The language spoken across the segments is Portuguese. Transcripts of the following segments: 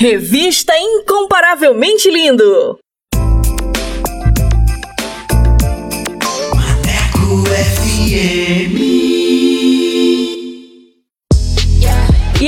Revista Incomparavelmente Lindo. Maneco FM. E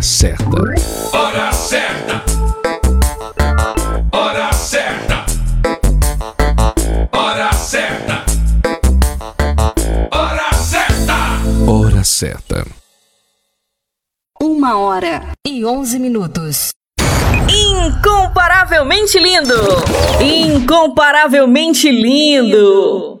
Hora certa. Hora certa. Hora certa. Hora certa. Hora certa. Hora certa. Uma hora e 11 minutos. Incomparavelmente lindo! Incomparavelmente lindo!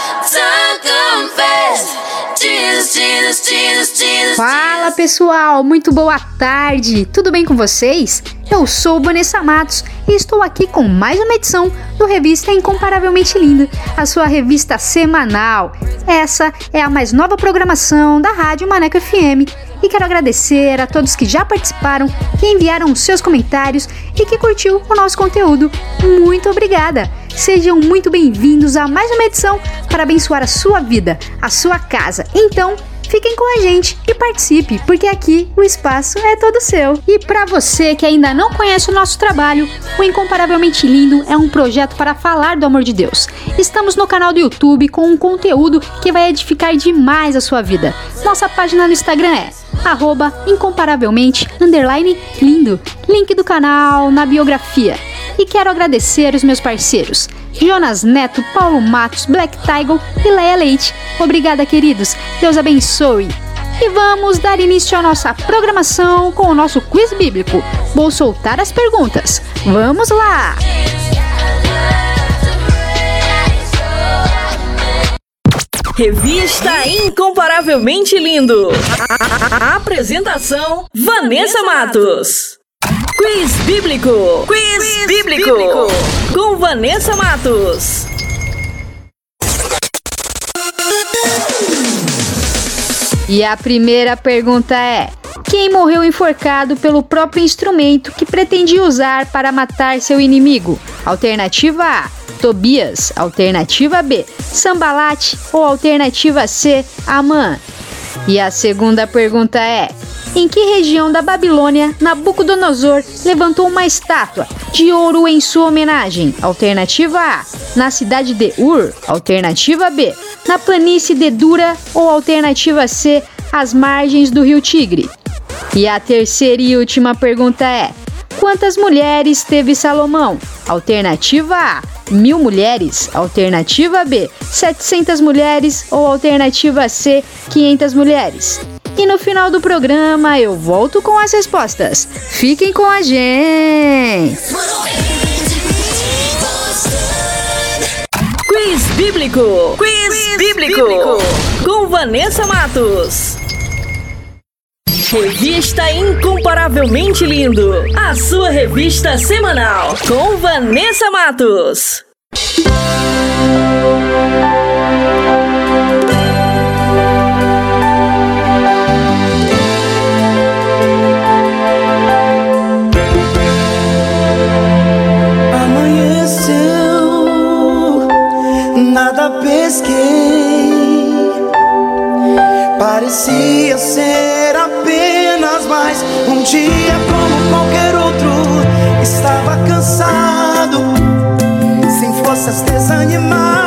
Fala pessoal, muito boa tarde, tudo bem com vocês? Eu sou Vanessa Matos e estou aqui com mais uma edição do Revista Incomparavelmente Linda, a sua revista semanal. Essa é a mais nova programação da Rádio Maneco FM e quero agradecer a todos que já participaram, que enviaram os seus comentários e que curtiu o nosso conteúdo. Muito obrigada! Sejam muito bem-vindos a mais uma edição para abençoar a sua vida, a sua casa. Então, fiquem com a gente e participe, porque aqui o espaço é todo seu. E para você que ainda não conhece o nosso trabalho, o Incomparavelmente Lindo é um projeto para falar do amor de Deus. Estamos no canal do YouTube com um conteúdo que vai edificar demais a sua vida. Nossa página no Instagram é incomparavelmente lindo. Link do canal na biografia. E quero agradecer os meus parceiros. Jonas Neto, Paulo Matos, Black Tiger e Leia Leite. Obrigada, queridos. Deus abençoe. E vamos dar início à nossa programação com o nosso quiz bíblico. Vou soltar as perguntas. Vamos lá! Revista Incomparavelmente Lindo. A, a- apresentação: Vanessa Matos. Quiz Bíblico. Quiz, bíblico. Com Vanessa Matos. E a primeira pergunta é: Quem morreu enforcado pelo próprio instrumento que pretendia usar para matar seu inimigo? Alternativa A, Tobias. Alternativa B, Sambalate. Ou alternativa C, Amã. E a segunda pergunta é: em que região da Babilônia Nabucodonosor levantou uma estátua de ouro em sua homenagem? Alternativa A, na cidade de Ur. Alternativa B, na planície de Dura. Ou alternativa C, às margens do rio Tigre. E a terceira e última pergunta é: quantas mulheres teve Salomão? Alternativa A, mil mulheres. Alternativa B, 700 mulheres. Ou alternativa C, 500 mulheres. E no final do programa eu volto com as respostas. Fiquem com a gente! Quiz Bíblico. Quiz, bíblico. Com Vanessa Matos. Revista Incomparavelmente Lindo. A sua revista semanal. Com Vanessa Matos. Um dia como qualquer outro. Estava cansado, sem forças, desanimado.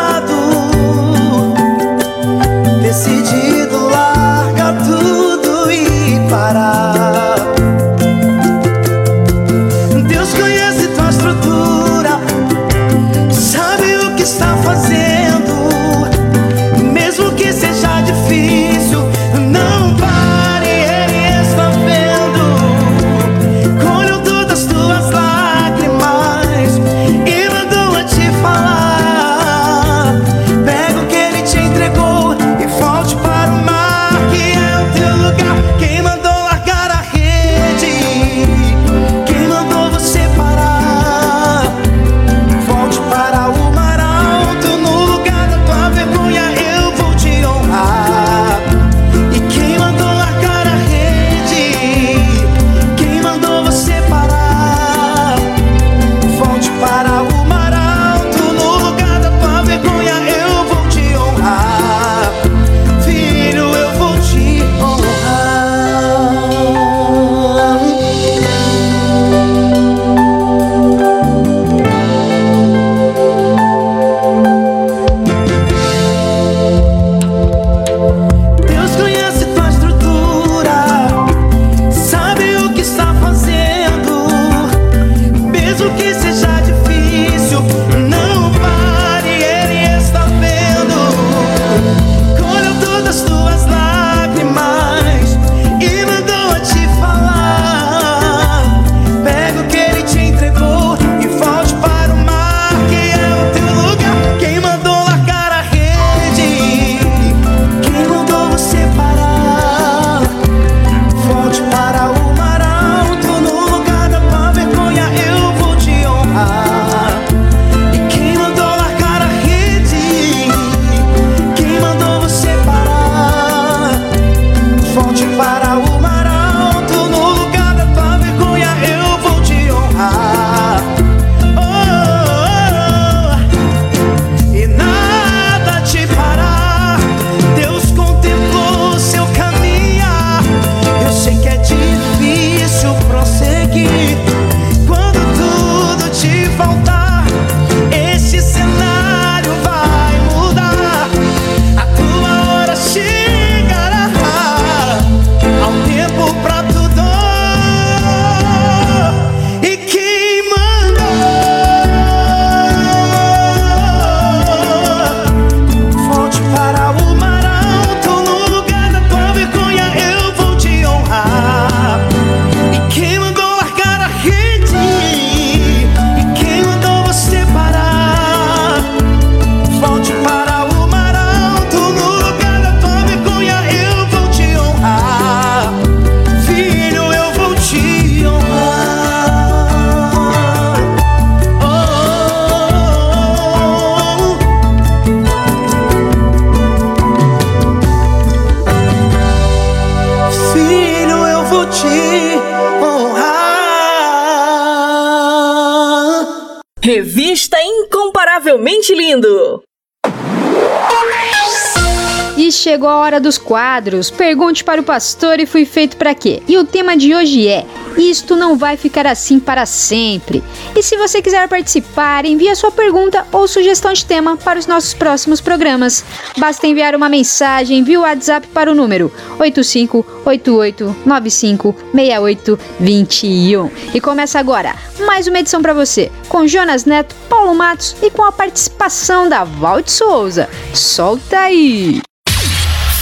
Chegou a hora dos quadros. Pergunte para o pastor e fui feito para quê? E o tema de hoje é: Isto não vai ficar assim para sempre. E se você quiser participar, envie a sua pergunta ou sugestão de tema para os nossos próximos programas. Basta enviar uma mensagem via WhatsApp para o número 8588956821. E começa agora mais uma edição para você, com Jonas Neto, Paulo Matos e com a participação da Valde Souza. Solta aí!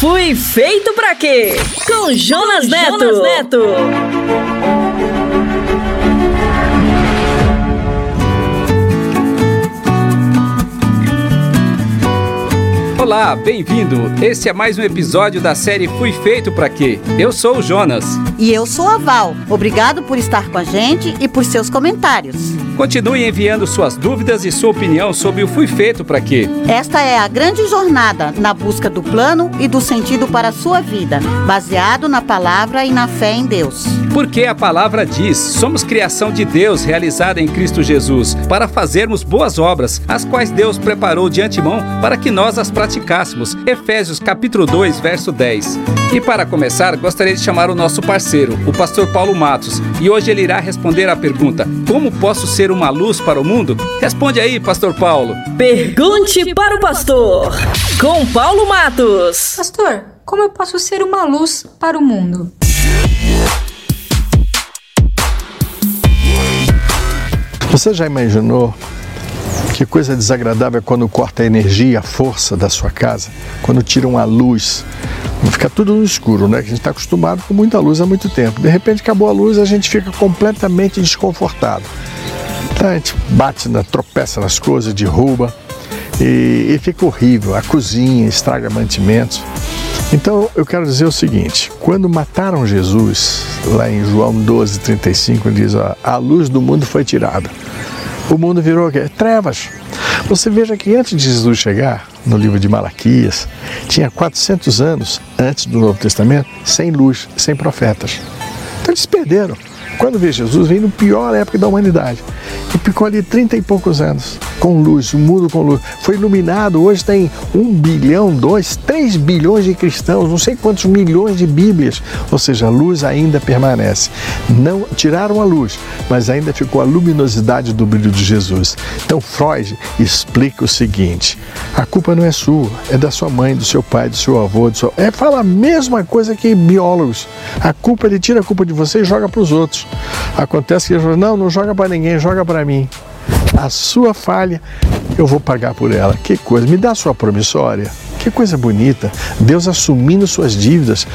Fui feito pra quê? Com Jonas, Neto. Jonas Neto. Olá, bem-vindo. Esse é mais um episódio da série Fui Feito Pra Quê? Eu sou o Jonas. E eu sou a Val. Obrigado por estar com a gente e por seus comentários. Continue enviando suas dúvidas e sua opinião sobre o Fui Feito Pra Quê? Esta é a grande jornada na busca do plano e do sentido para a sua vida, baseado na palavra e na fé em Deus. Porque a palavra diz: somos criação de Deus realizada em Cristo Jesus, para fazermos boas obras, as quais Deus preparou de antemão para que nós as praticássemos. Efésios capítulo 2, verso 10. E para começar, gostaria de chamar o nosso parceiro, o pastor Paulo Matos, e hoje ele irá responder à pergunta: Como posso ser uma luz para o mundo? Responde aí, pastor Paulo. Pergunte para o pastor, com Paulo Matos. Pastor, como eu posso ser uma luz para o mundo? Você já imaginou que coisa desagradável é quando corta a energia, a força da sua casa, quando tiram a luz? Fica tudo no escuro, né? A gente está acostumado com muita luz há muito tempo. De repente acabou a luz, a gente fica completamente desconfortado. Então, a gente bate, na, tropeça nas coisas, derruba e, e fica horrível. A cozinha estraga mantimentos. Então eu quero dizer o seguinte: quando mataram Jesus, lá em João 12, 35, ele diz: ó, a luz do mundo foi tirada. O mundo virou o quê? Trevas. Você veja que antes de Jesus chegar, no livro de Malaquias, tinha 400 anos antes do Novo Testamento, sem luz, sem profetas. Então eles perderam. Quando veio Jesus, veio no pior época da humanidade. E ficou ali 30 e poucos anos, com luz, o mundo com luz. Foi iluminado, hoje tem um bilhão, dois, três bilhões de cristãos, não sei quantos milhões de Bíblias. Ou seja, a luz ainda permanece. Não tiraram a luz, mas ainda ficou a luminosidade do brilho de Jesus. Então Freud explica o seguinte: a culpa não é sua, é da sua mãe, do seu pai, do seu avô, do seu. É fala a mesma coisa que biólogos. A culpa ele tira a culpa de você e joga para os outros. Acontece que ele fala, não, não joga para ninguém, joga para mim. A sua falha, eu vou pagar por ela. Que coisa, me dá sua promissória. Que coisa bonita. Deus assumindo suas dívidas,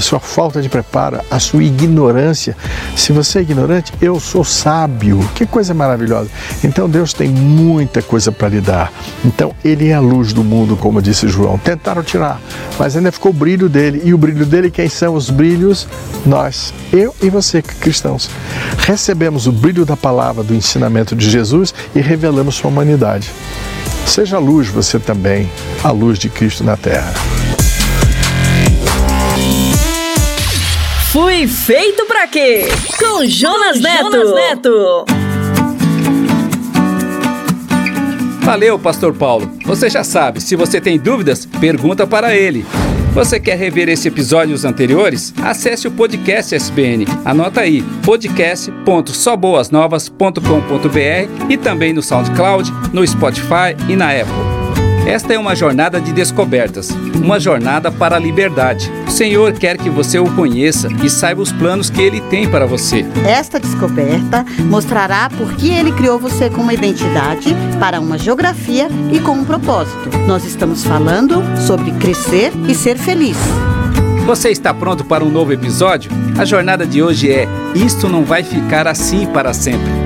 sua falta de preparo, a sua ignorância. Se você é ignorante, eu sou sábio. Que coisa maravilhosa. Então Deus tem muita coisa para lhe dar. Então Ele é a luz do mundo, como disse João. Tentaram tirar, mas ainda ficou o brilho dele. E o brilho dele, quem são os brilhos? Nós, eu e você, cristãos. Recebemos o brilho da palavra, do ensinamento de Jesus e revelamos sua humanidade. Seja luz você também, a luz de Cristo na terra. Fui feito pra quê? Com Jonas, Neto. Jonas Neto. Valeu, pastor Paulo. Você já sabe, se você tem dúvidas, pergunta para ele. Você quer rever esse episódio e os anteriores? Acesse o podcast SBN. Anota aí, podcast.soboasnovas.com.br e também no SoundCloud, no Spotify e na Apple. Esta é uma jornada de descobertas, uma jornada para a liberdade. O Senhor quer que você o conheça e saiba os planos que ele tem para você. Esta descoberta mostrará por que ele criou você com uma identidade, para uma geografia e com um propósito. Nós estamos falando sobre crescer e ser feliz. Você está pronto para um novo episódio? A jornada de hoje é Isto não vai ficar assim para sempre.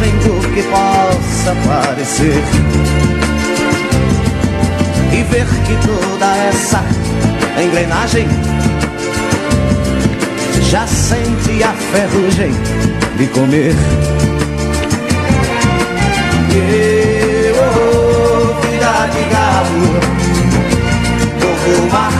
margem do que possa parecer. E ver que toda essa engrenagem já sente a ferrugem de comer. Eu, oh, vida de galo, povo marcado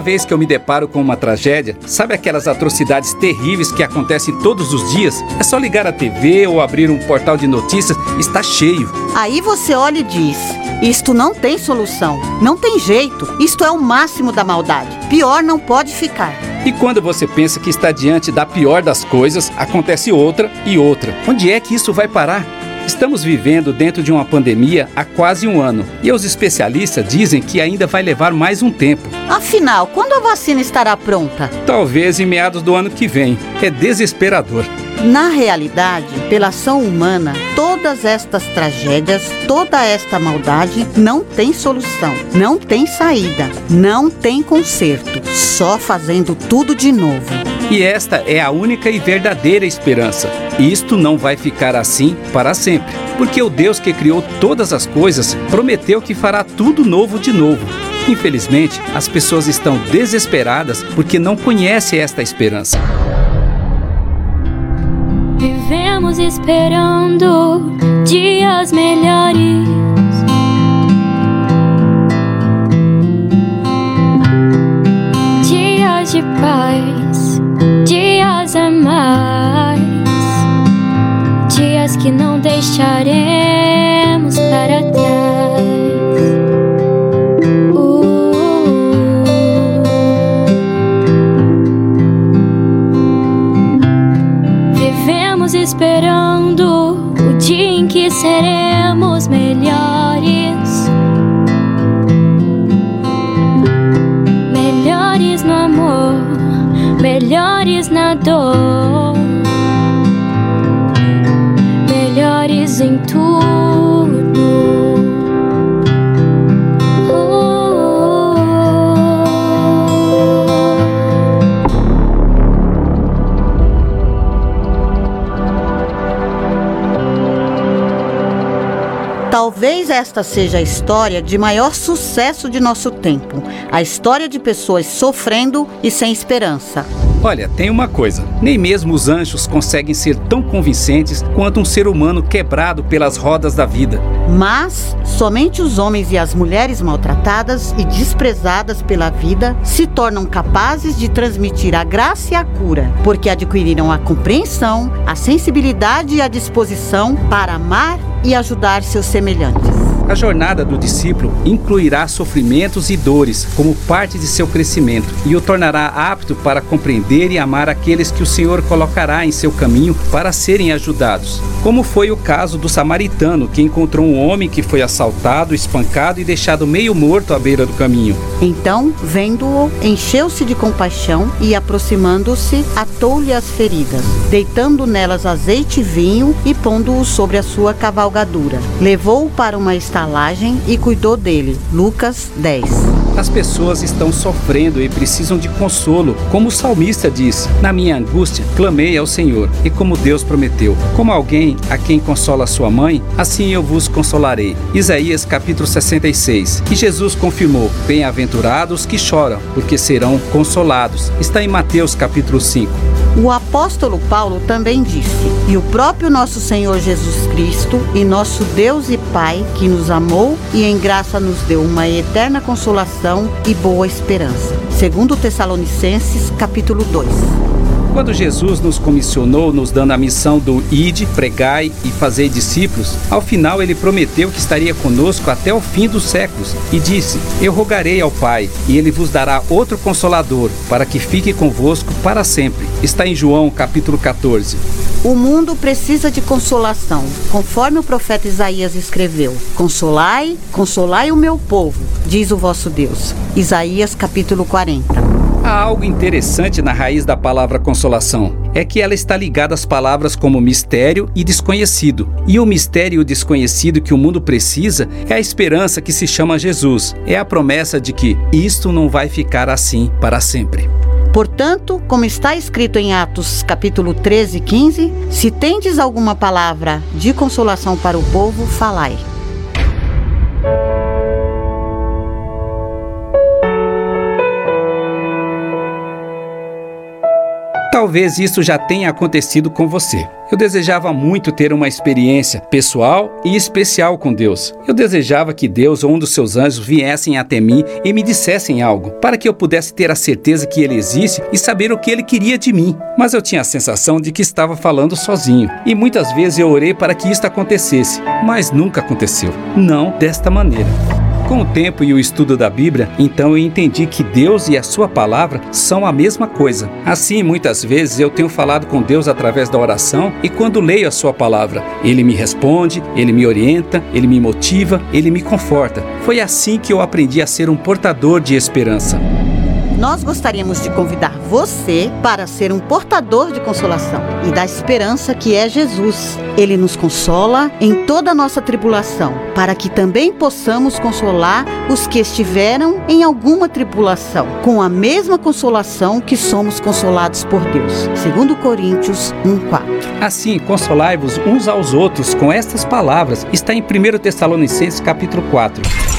Toda vez que eu me deparo com uma tragédia, sabe aquelas atrocidades terríveis que acontecem todos os dias? É só ligar a TV ou abrir um portal de notícias, está cheio. Aí você olha e diz: Isto não tem solução, não tem jeito, isto é o máximo da maldade. Pior não pode ficar. E quando você pensa que está diante da pior das coisas, acontece outra e outra. Onde é que isso vai parar? Estamos vivendo dentro de uma pandemia há quase um ano e os especialistas dizem que ainda vai levar mais um tempo. Afinal, quando a vacina estará pronta? Talvez em meados do ano que vem. É desesperador. Na realidade, pela ação humana, todas estas tragédias, toda esta maldade não tem solução, não tem saída, não tem conserto, só fazendo tudo de novo. E esta é a única e verdadeira esperança. Isto não vai ficar assim para sempre, porque o Deus que criou todas as coisas prometeu que fará tudo novo de novo. Infelizmente, as pessoas estão desesperadas porque não conhecem esta esperança. Vivemos esperando dias melhores. Dias de paz, dias a mais. Dias que não deixaremos para esta seja a história de maior sucesso de nosso tempo. A história de pessoas sofrendo e sem esperança. Olha, tem uma coisa: nem mesmo os anjos conseguem ser tão convincentes quanto um ser humano quebrado pelas rodas da vida. Mas somente os homens e as mulheres maltratadas e desprezadas pela vida se tornam capazes de transmitir a graça e a cura, porque adquiriram a compreensão, a sensibilidade e a disposição para amar e ajudar seus semelhantes. A jornada do discípulo incluirá sofrimentos e dores como parte de seu crescimento e o tornará apto para compreender e amar aqueles que o Senhor colocará em seu caminho para serem ajudados. Como foi o caso do samaritano que encontrou um homem que foi assaltado, espancado e deixado meio morto à beira do caminho. Então, vendo-o, encheu-se de compaixão e, aproximando-se, atou-lhe as feridas, deitando nelas azeite e vinho e pondo-o sobre a sua cavalgadura. Levou-o para uma estalagem e cuidou dele. Lucas 10. As pessoas estão sofrendo e precisam de consolo, como o salmista diz: Na minha angústia, clamei ao Senhor, e como Deus prometeu, como alguém a quem consola sua mãe, assim eu vos consolarei. Isaías capítulo 66. E Jesus confirmou: Bem-aventurados que choram, porque serão consolados. Está em Mateus capítulo 5. O apóstolo Paulo também disse: E o próprio nosso Senhor Jesus Cristo e nosso Deus e Pai, que nos amou e em graça nos deu uma eterna consolação e boa esperança. Segundo Tessalonicenses, capítulo 2. Quando Jesus nos comissionou, nos dando a missão do ide, pregai e fazer discípulos, ao final ele prometeu que estaria conosco até o fim dos séculos e disse: Eu rogarei ao Pai, e ele vos dará outro consolador, para que fique convosco para sempre. Está em João capítulo 14. O mundo precisa de consolação, conforme o profeta Isaías escreveu: Consolai, consolai o meu povo, diz o vosso Deus. Isaías capítulo 40. Há algo interessante na raiz da palavra consolação. É que ela está ligada às palavras como mistério e desconhecido. E o mistério e o desconhecido que o mundo precisa é a esperança que se chama Jesus. É a promessa de que isto não vai ficar assim para sempre. Portanto, como está escrito em Atos capítulo 13 e 15, se tendes alguma palavra de consolação para o povo, falai. Talvez isso já tenha acontecido com você. Eu desejava muito ter uma experiência pessoal e especial com Deus. Eu desejava que Deus ou um dos seus anjos viessem até mim e me dissessem algo, para que eu pudesse ter a certeza que Ele existe e saber o que Ele queria de mim. Mas eu tinha a sensação de que estava falando sozinho. E muitas vezes eu orei para que isto acontecesse, mas nunca aconteceu. Não desta maneira. Com o tempo e o estudo da Bíblia, então eu entendi que Deus e a Sua palavra são a mesma coisa. Assim, muitas vezes eu tenho falado com Deus através da oração e quando leio a Sua palavra, Ele me responde, Ele me orienta, Ele me motiva, Ele me conforta. Foi assim que eu aprendi a ser um portador de esperança nós gostaríamos de convidar você para ser um portador de consolação e da esperança que é Jesus. Ele nos consola em toda a nossa tribulação, para que também possamos consolar os que estiveram em alguma tribulação, com a mesma consolação que somos consolados por Deus. Segundo Coríntios 1:4. Assim, consolai-vos uns aos outros com estas palavras. Está em 1 Tessalonicenses capítulo 4.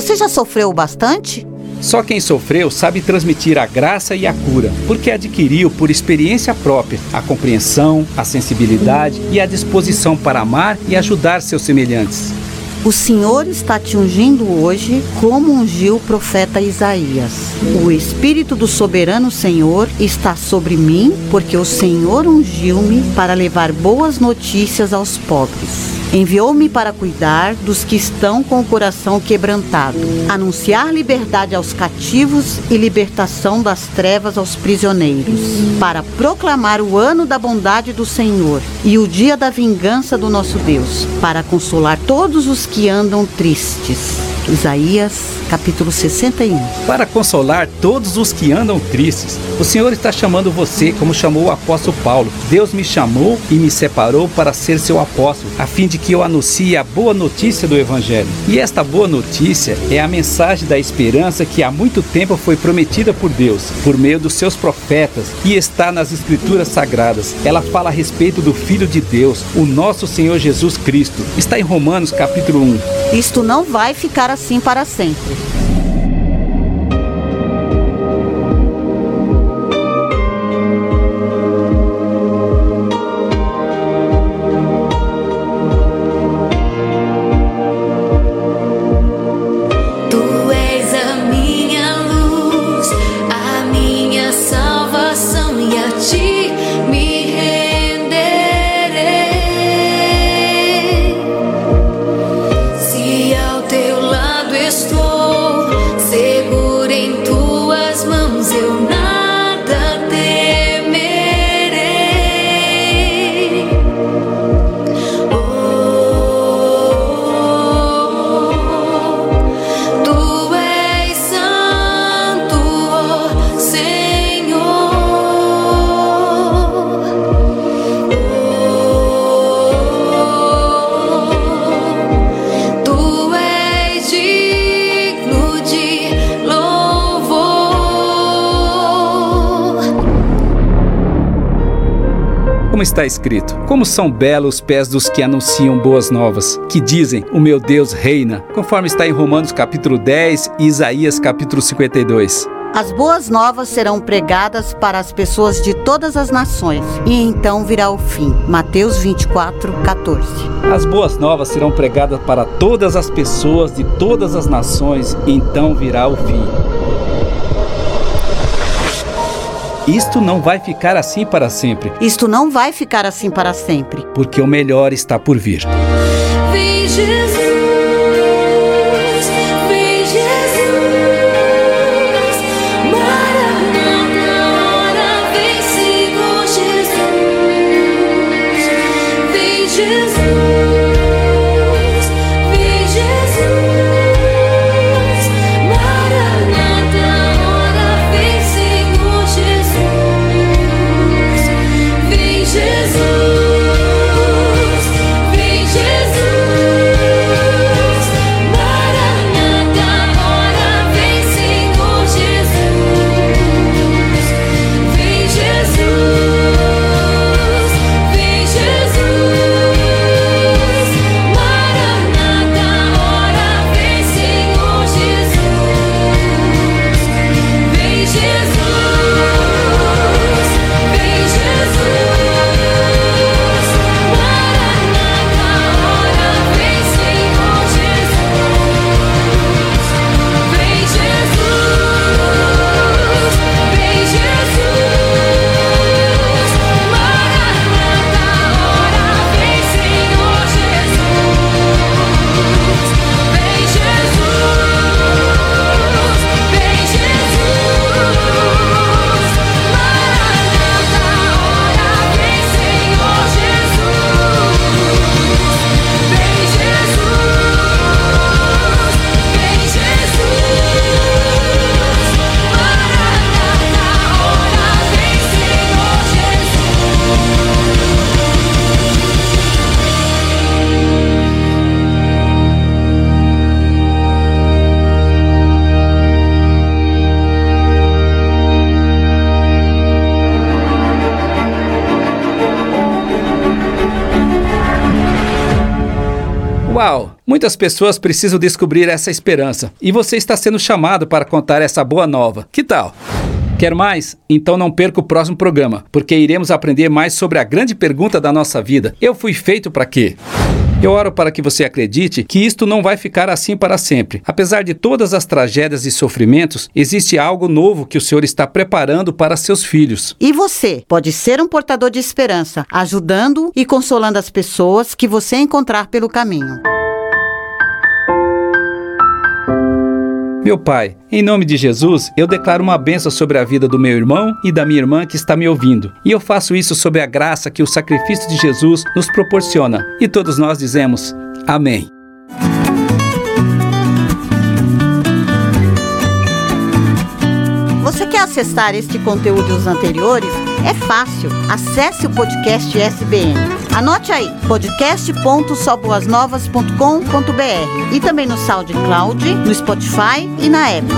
Você já sofreu bastante? Só quem sofreu sabe transmitir a graça e a cura, porque adquiriu por experiência própria a compreensão, a sensibilidade e a disposição para amar e ajudar seus semelhantes. O Senhor está te ungindo hoje como ungiu o profeta Isaías. O Espírito do soberano Senhor está sobre mim, porque o Senhor ungiu-me para levar boas notícias aos pobres. Enviou-me para cuidar dos que estão com o coração quebrantado, anunciar liberdade aos cativos e libertação das trevas aos prisioneiros, para proclamar o ano da bondade do Senhor e o dia da vingança do nosso Deus, para consolar todos os que andam tristes. Isaías capítulo 61. Para consolar todos os que andam tristes, o Senhor está chamando você como chamou o apóstolo Paulo. Deus me chamou e me separou para ser seu apóstolo, a fim de que eu anuncie a boa notícia do Evangelho. E esta boa notícia é a mensagem da esperança que há muito tempo foi prometida por Deus, por meio dos seus profetas, e está nas Escrituras Sagradas. Ela fala a respeito do Filho de Deus, o nosso Senhor Jesus Cristo. Está em Romanos capítulo 1. Isto não vai ficar assim para sempre. Está escrito: Como são belos os pés dos que anunciam boas novas, que dizem: O meu Deus reina, conforme está em Romanos capítulo 10 e Isaías capítulo 52. As boas novas serão pregadas para as pessoas de todas as nações, e então virá o fim. Mateus 24, 14. As boas novas serão pregadas para todas as pessoas de todas as nações, e então virá o fim. Isto não vai ficar assim para sempre. Isto não vai ficar assim para sempre. Porque o melhor está por vir. Vem Jesus. Muitas pessoas precisam descobrir essa esperança e você está sendo chamado para contar essa boa nova. Que tal? Quer mais? Então não perca o próximo programa, porque iremos aprender mais sobre a grande pergunta da nossa vida: Eu fui feito para quê? Eu oro para que você acredite que isto não vai ficar assim para sempre. Apesar de todas as tragédias e sofrimentos, existe algo novo que o Senhor está preparando para seus filhos. E você pode ser um portador de esperança, ajudando e consolando as pessoas que você encontrar pelo caminho. Meu Pai, em nome de Jesus, eu declaro uma bênção sobre a vida do meu irmão e da minha irmã que está me ouvindo. E eu faço isso sob a graça que o sacrifício de Jesus nos proporciona. E todos nós dizemos: Amém. Você quer acessar este conteúdo e os anteriores? É fácil. Acesse o podcast SBN. Anote aí, podcast.soboasnovas.com.br e também no SoundCloud, no Spotify e na Apple.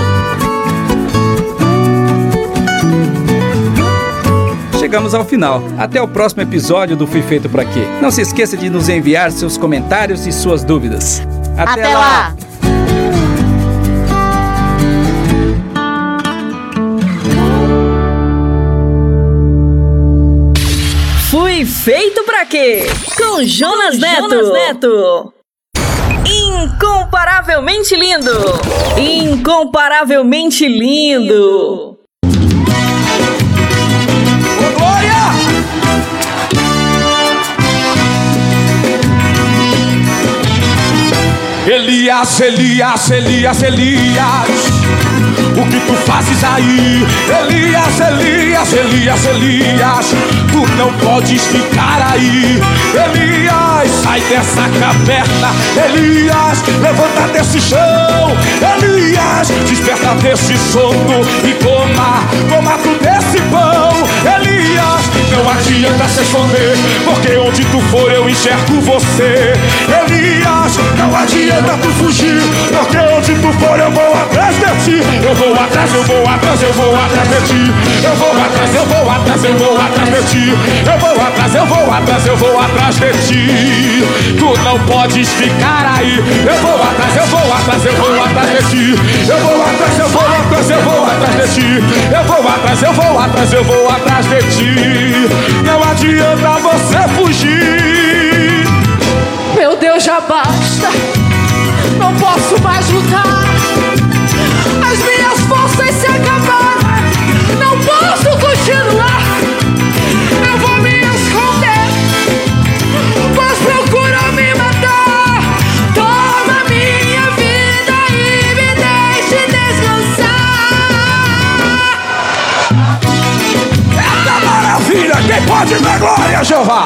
Chegamos ao final. Até o próximo episódio do Fui Feito Pra Quê. Não se esqueça de nos enviar seus comentários e suas dúvidas. Até, Até lá. lá. Feito pra quê? Com Jonas Neto. Jonas Neto. Incomparavelmente lindo. Incomparavelmente lindo. Ô, Glória! Elias, Elias, Elias, Elias. O que tu fazes aí? Elias, Elias, Elias, Elias. Tu não podes ficar aí. Elias, sai dessa caverna. Elias, levanta desse chão. Elias, desperta desse sono e coma, coma tu não adianta se esconder, porque onde tu for eu enxergo você. Elias, não adianta tu fugir, porque onde tu for eu vou atrás de ti. Eu vou atrás, eu vou atrás, eu vou atrás de ti. Eu vou atrás, eu vou atrás, eu vou atrás de ti. Eu vou atrás, eu vou atrás, eu vou atrás de ti. Tu não podes ficar aí. Eu vou atrás, eu vou atrás, eu vou atrás de ti. Eu vou atrás, eu vou atrás, eu vou atrás de ti. Eu vou atrás, eu vou atrás, eu vou atrás de ti. Não adianta você fugir. Meu Deus, já basta. Não posso mais lutar. As minhas forças se acabaram. Não posso continuar. Maravilha! Quem pode dar glória Jeová?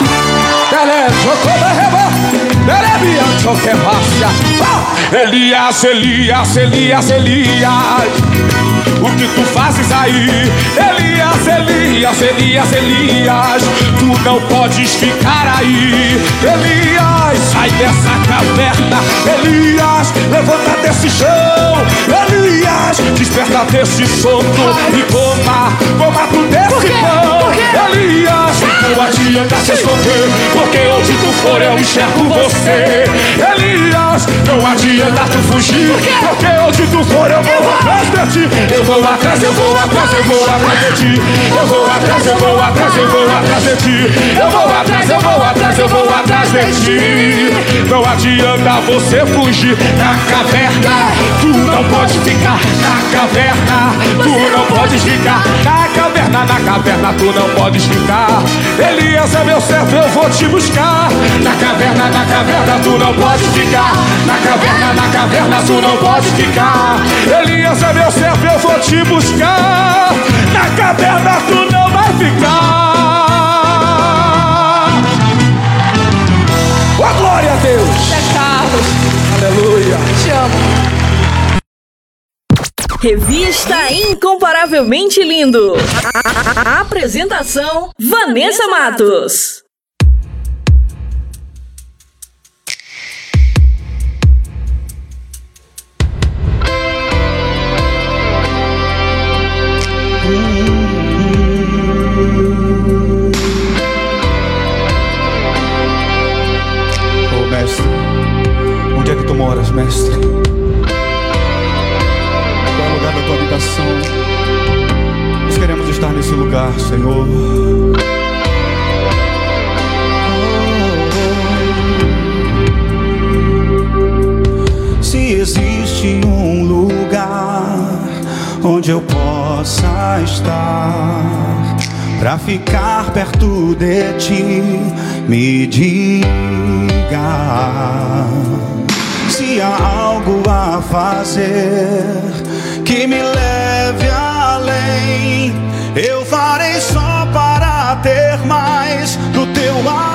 Elias, Elias, Elias, Elias O que tu fazes aí? Elias, Elias, Elias, Elias Tu não podes ficar aí. Elias, sai dessa caverna. Elias, levanta desse chão. Elias, desperta desse sono. E coma, coma tu desse pão. Elias, não adianta se esconder Porque onde tu for eu enxergo você. Elias, não adianta tu fugir Porque onde tu for eu vou atrás de ti. Eu vou atrás, eu vou atrás, eu vou atrás de ti. Eu vou atrás, eu vou atrás, eu vou atrás de ti. Eu vou atrás, eu vou atrás, eu vou atrás de ti. Não adianta você fugir na caverna. Tu não pode ficar na caverna. Tu não podes ficar na caverna, na caverna tu não podes ficar Elias é meu servo, eu vou te buscar. Na caverna, na caverna tu não podes ficar. Na caverna, na caverna tu não podes ficar. Elias é meu servo, eu vou te buscar. Na caverna tu não vai ficar. Ó glória a Deus. Carlos, Aleluia. Te amo. Revista Incomparavelmente Lindo. A- a- a- Apresentação: Vanessa Matos. Ô mestre, onde é que tu moras, mestre? Nós queremos estar nesse lugar, Senhor. Se existe um lugar onde eu possa estar Pra ficar perto de ti, me diga se há algo a fazer que me leve além. Eu farei só para ter mais do teu amor.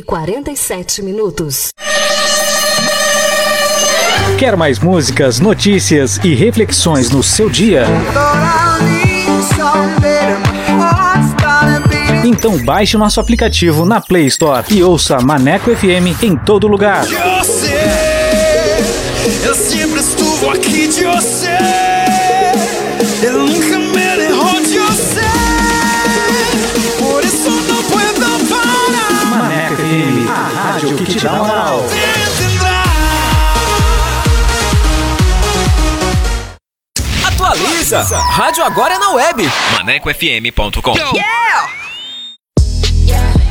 E 47 minutos. Quer mais músicas, notícias e reflexões no seu dia? Então baixe o nosso aplicativo na Play Store e ouça Maneco FM em todo lugar. De você, eu sempre estuve aqui de você. Rádio que te dá moral. Atualiza! Rádio agora é na web. ManecoFM.com.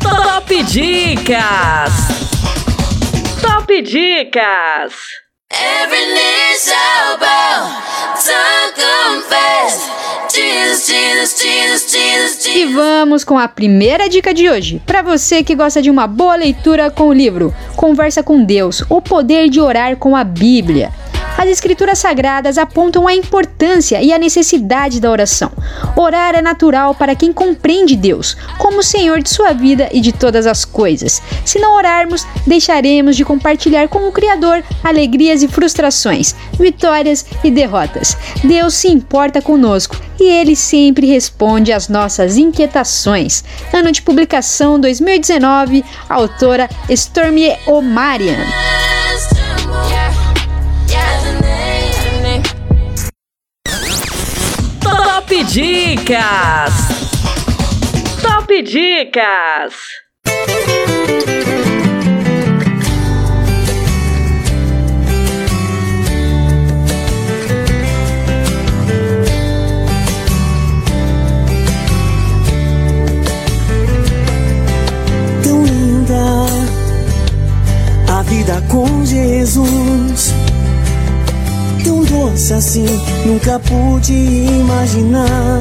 Top Dicas. Top Dicas. Every knee shall bow, tongue confess. Jesus, Jesus, Jesus, Jesus, E vamos com a primeira dica de hoje. Para você que gosta de uma boa leitura com o livro Conversa com Deus, o poder de orar com a Bíblia. As escrituras sagradas apontam a importância e a necessidade da oração. Orar é natural para quem compreende Deus como o Senhor de sua vida e de todas as coisas. Se não orarmos, deixaremos de compartilhar com o Criador alegrias e frustrações, vitórias e derrotas. Deus se importa conosco e ele sempre responde às nossas inquietações. Ano de publicação 2019, autora Stormy O'Marian. Top Dicas! Top Dicas! Tão linda a vida com Jesus fosse assim, nunca pude imaginar.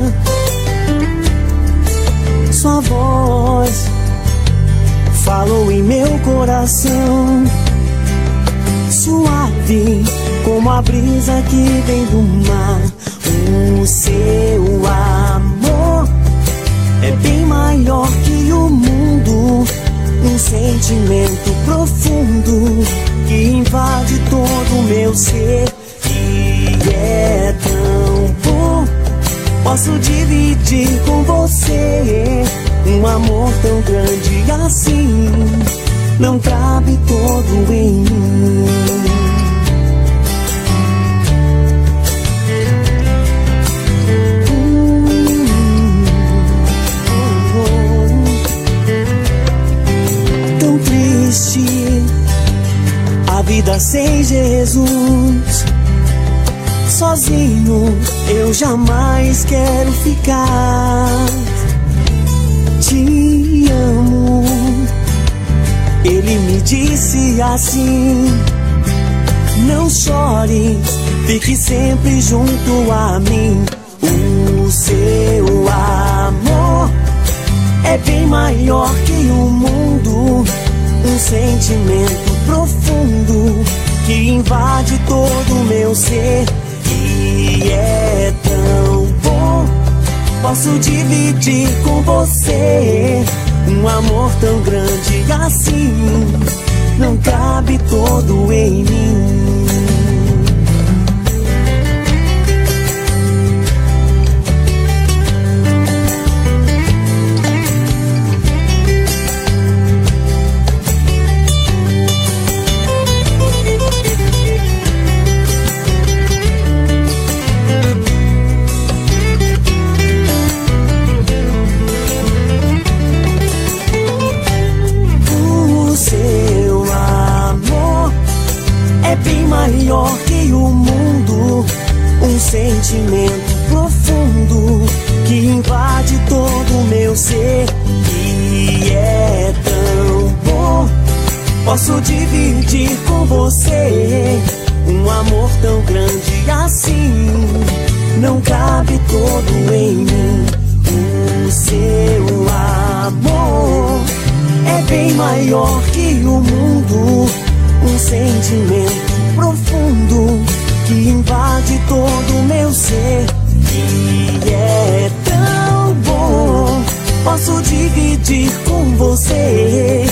Sua voz falou em meu coração, suave como a brisa que vem do mar. O seu amor é bem maior que o mundo. Um sentimento profundo que invade todo o meu ser. E é tão bom. Posso dividir com você um amor tão grande assim. Não cabe todo em ficar. Te amo. Ele me disse assim: Não chore, fique sempre junto a mim. O seu amor é bem maior que o mundo. Um sentimento profundo que invade todo o meu ser. Posso dividir com você um amor tão grande assim. Não cabe todo em mim. Posso dividir com você um amor tão grande assim. Não cabe todo em mim. O seu amor é bem maior que o mundo. Um sentimento profundo que invade todo o meu ser. E é tão bom. Posso dividir com você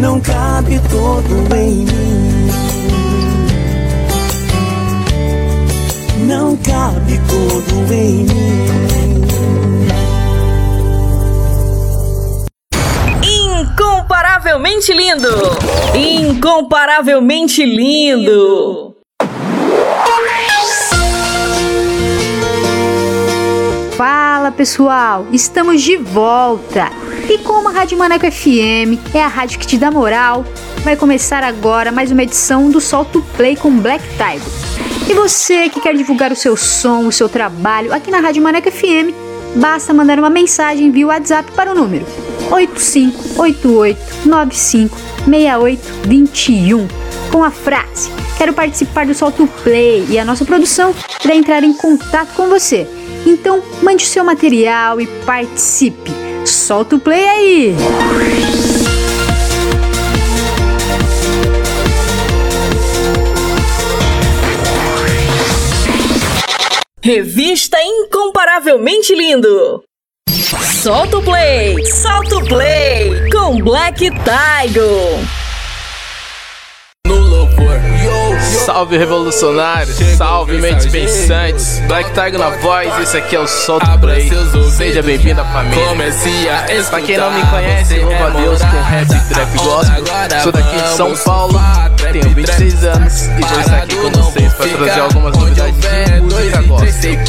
Não cabe todo em mim. Não cabe todo em mim. Incomparavelmente lindo! Incomparavelmente lindo! Fala pessoal, estamos de volta! E como a Rádio Maneco FM é a rádio que te dá moral, vai começar agora mais uma edição do Solto Play com Black Tiger. E você que quer divulgar o seu som, o seu trabalho aqui na Rádio Maneco FM, basta mandar uma mensagem via WhatsApp para o número 8588956821 com a frase Quero participar do Solto Play e a nossa produção irá entrar em contato com você. Então, mande o seu material e participe. Solta o play aí! Revista Incomparavelmente Lindo! Solta o play! Solta o play! Com Black Tiger! Salve revolucionários, salve mentes pensantes, Black Tiger na voz, esse aqui é o Solto Play. Seja bem-vindo à família. Pra quem não me conhece, louvo a Deus com rap e trap gospel. Sou daqui de São Paulo, tenho 26 anos e vou estar aqui com vocês pra trazer algumas novidades de música gospel.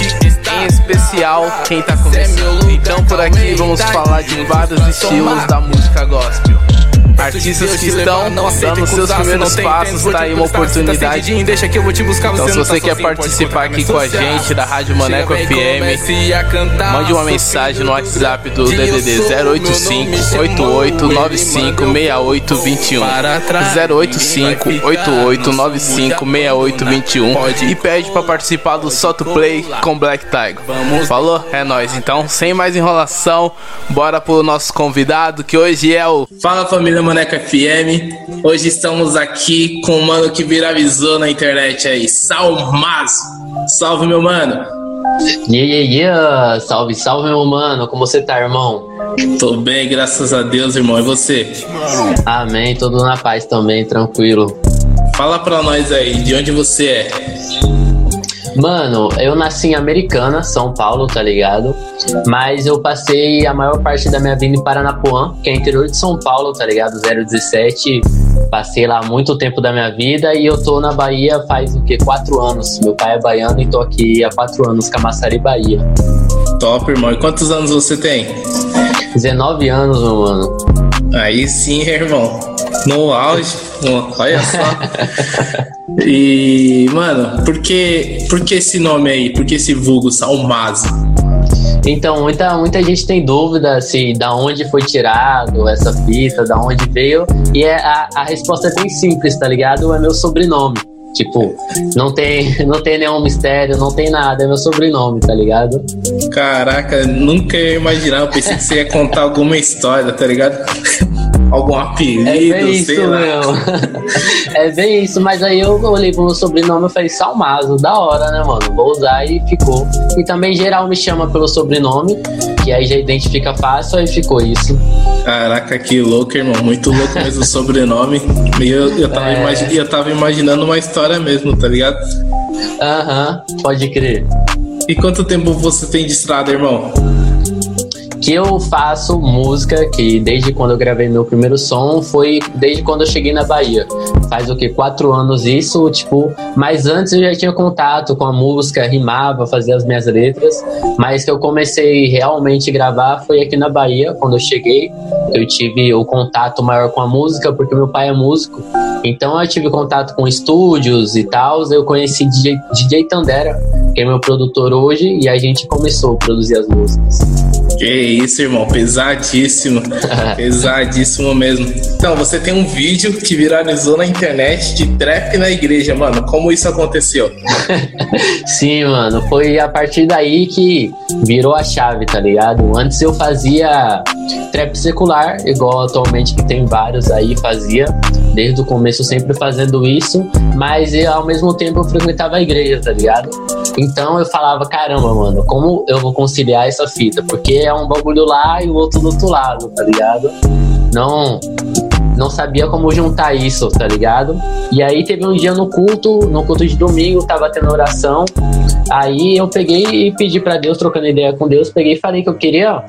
Em especial, quem tá começando. Então por aqui vamos falar de vários estilos da música gospel. Artistas que estão dando seus primeiros passos, tá aí uma oportunidade. Deixa que eu vou te buscar, Então, se não você tá quer participar aqui com a gente da Rádio Maneco FM, mande uma mensagem no WhatsApp do DDD sou, 085 meu nome 88 chamou, 95 ele 68 21 para trás, 085 88 95 68 21 e pede pra participar do Soto Play com Black Tiger. Falou? É nóis. Então, sem mais enrolação, bora pro nosso convidado que hoje é o Fala família Maneca FM, hoje estamos aqui com o mano que viralizou na internet aí, Salmazo. Salve meu mano. Yeah, yeah, yeah. Salve, salve, meu mano. Como você tá, irmão? Tô bem, graças a Deus, irmão. E você? Amém. Tudo na paz também, tranquilo. Fala pra nós aí, de onde você é? Mano, eu nasci em Americana, São Paulo, tá ligado? Mas eu passei a maior parte da minha vida em Paranapuã, que é interior de São Paulo, tá ligado? 017. Passei lá muito tempo da minha vida e eu tô na Bahia faz o quê? Quatro anos. Meu pai é baiano e tô aqui há quatro anos, Camaçari, Bahia. Top, irmão. E quantos anos você tem? 19 anos, meu mano. Aí sim, irmão. No auge. Olha só. E, mano, por que, por que esse nome aí? Por que esse vulgo Salmazo? Então, muita, muita gente tem dúvida se da onde foi tirado essa fita, da onde veio. E é, a, a resposta é bem simples, tá ligado? É meu sobrenome. Tipo, não tem, não tem nenhum mistério, não tem nada, é meu sobrenome, tá ligado? Caraca, nunca ia imaginar. Eu pensei que você ia contar alguma história, tá ligado? Algum apelido, É bem sei isso, lá. meu. É bem isso, mas aí eu olhei pro meu sobrenome e falei, Salmazo, da hora, né, mano? Vou usar e ficou. E também geral me chama pelo sobrenome, que aí já identifica fácil, aí ficou isso. Caraca, que louco, irmão. Muito louco mesmo o sobrenome. E eu, eu, tava É. imagi- eu tava imaginando uma história mesmo, tá ligado? Aham, pode crer. E quanto tempo você tem de estrada, irmão? Que eu faço música, que desde quando eu gravei meu primeiro som, foi desde quando eu cheguei na Bahia. Faz o que? Quatro anos isso, tipo, mas antes eu já tinha contato com a música, rimava, fazia as minhas letras, mas que eu comecei realmente gravar foi aqui na Bahia, quando eu cheguei. Eu tive o contato maior com a música, porque meu pai é músico. Então eu tive contato com estúdios e tal. Eu conheci DJ, DJ Tandera, que é meu produtor hoje, e a gente começou a produzir as músicas. Isso, irmão. Pesadíssimo. Pesadíssimo mesmo. Então, você tem um vídeo que viralizou na internet de trap na igreja, mano. Como isso aconteceu? Sim, mano, foi a partir daí que virou a chave, tá ligado? Antes eu fazia trap secular, igual atualmente que tem vários aí, fazia, desde o começo sempre fazendo isso, mas eu, ao mesmo tempo eu frequentava a igreja, tá ligado? Então eu falava, caramba, mano, como eu vou conciliar essa fita? Porque é um bagulho lá e o outro do outro lado, tá ligado? Não, não sabia como juntar isso, tá ligado? E aí teve um dia no culto, no culto de domingo, tava tendo oração. Aí eu peguei e pedi pra Deus, trocando ideia com Deus, peguei e falei que eu queria,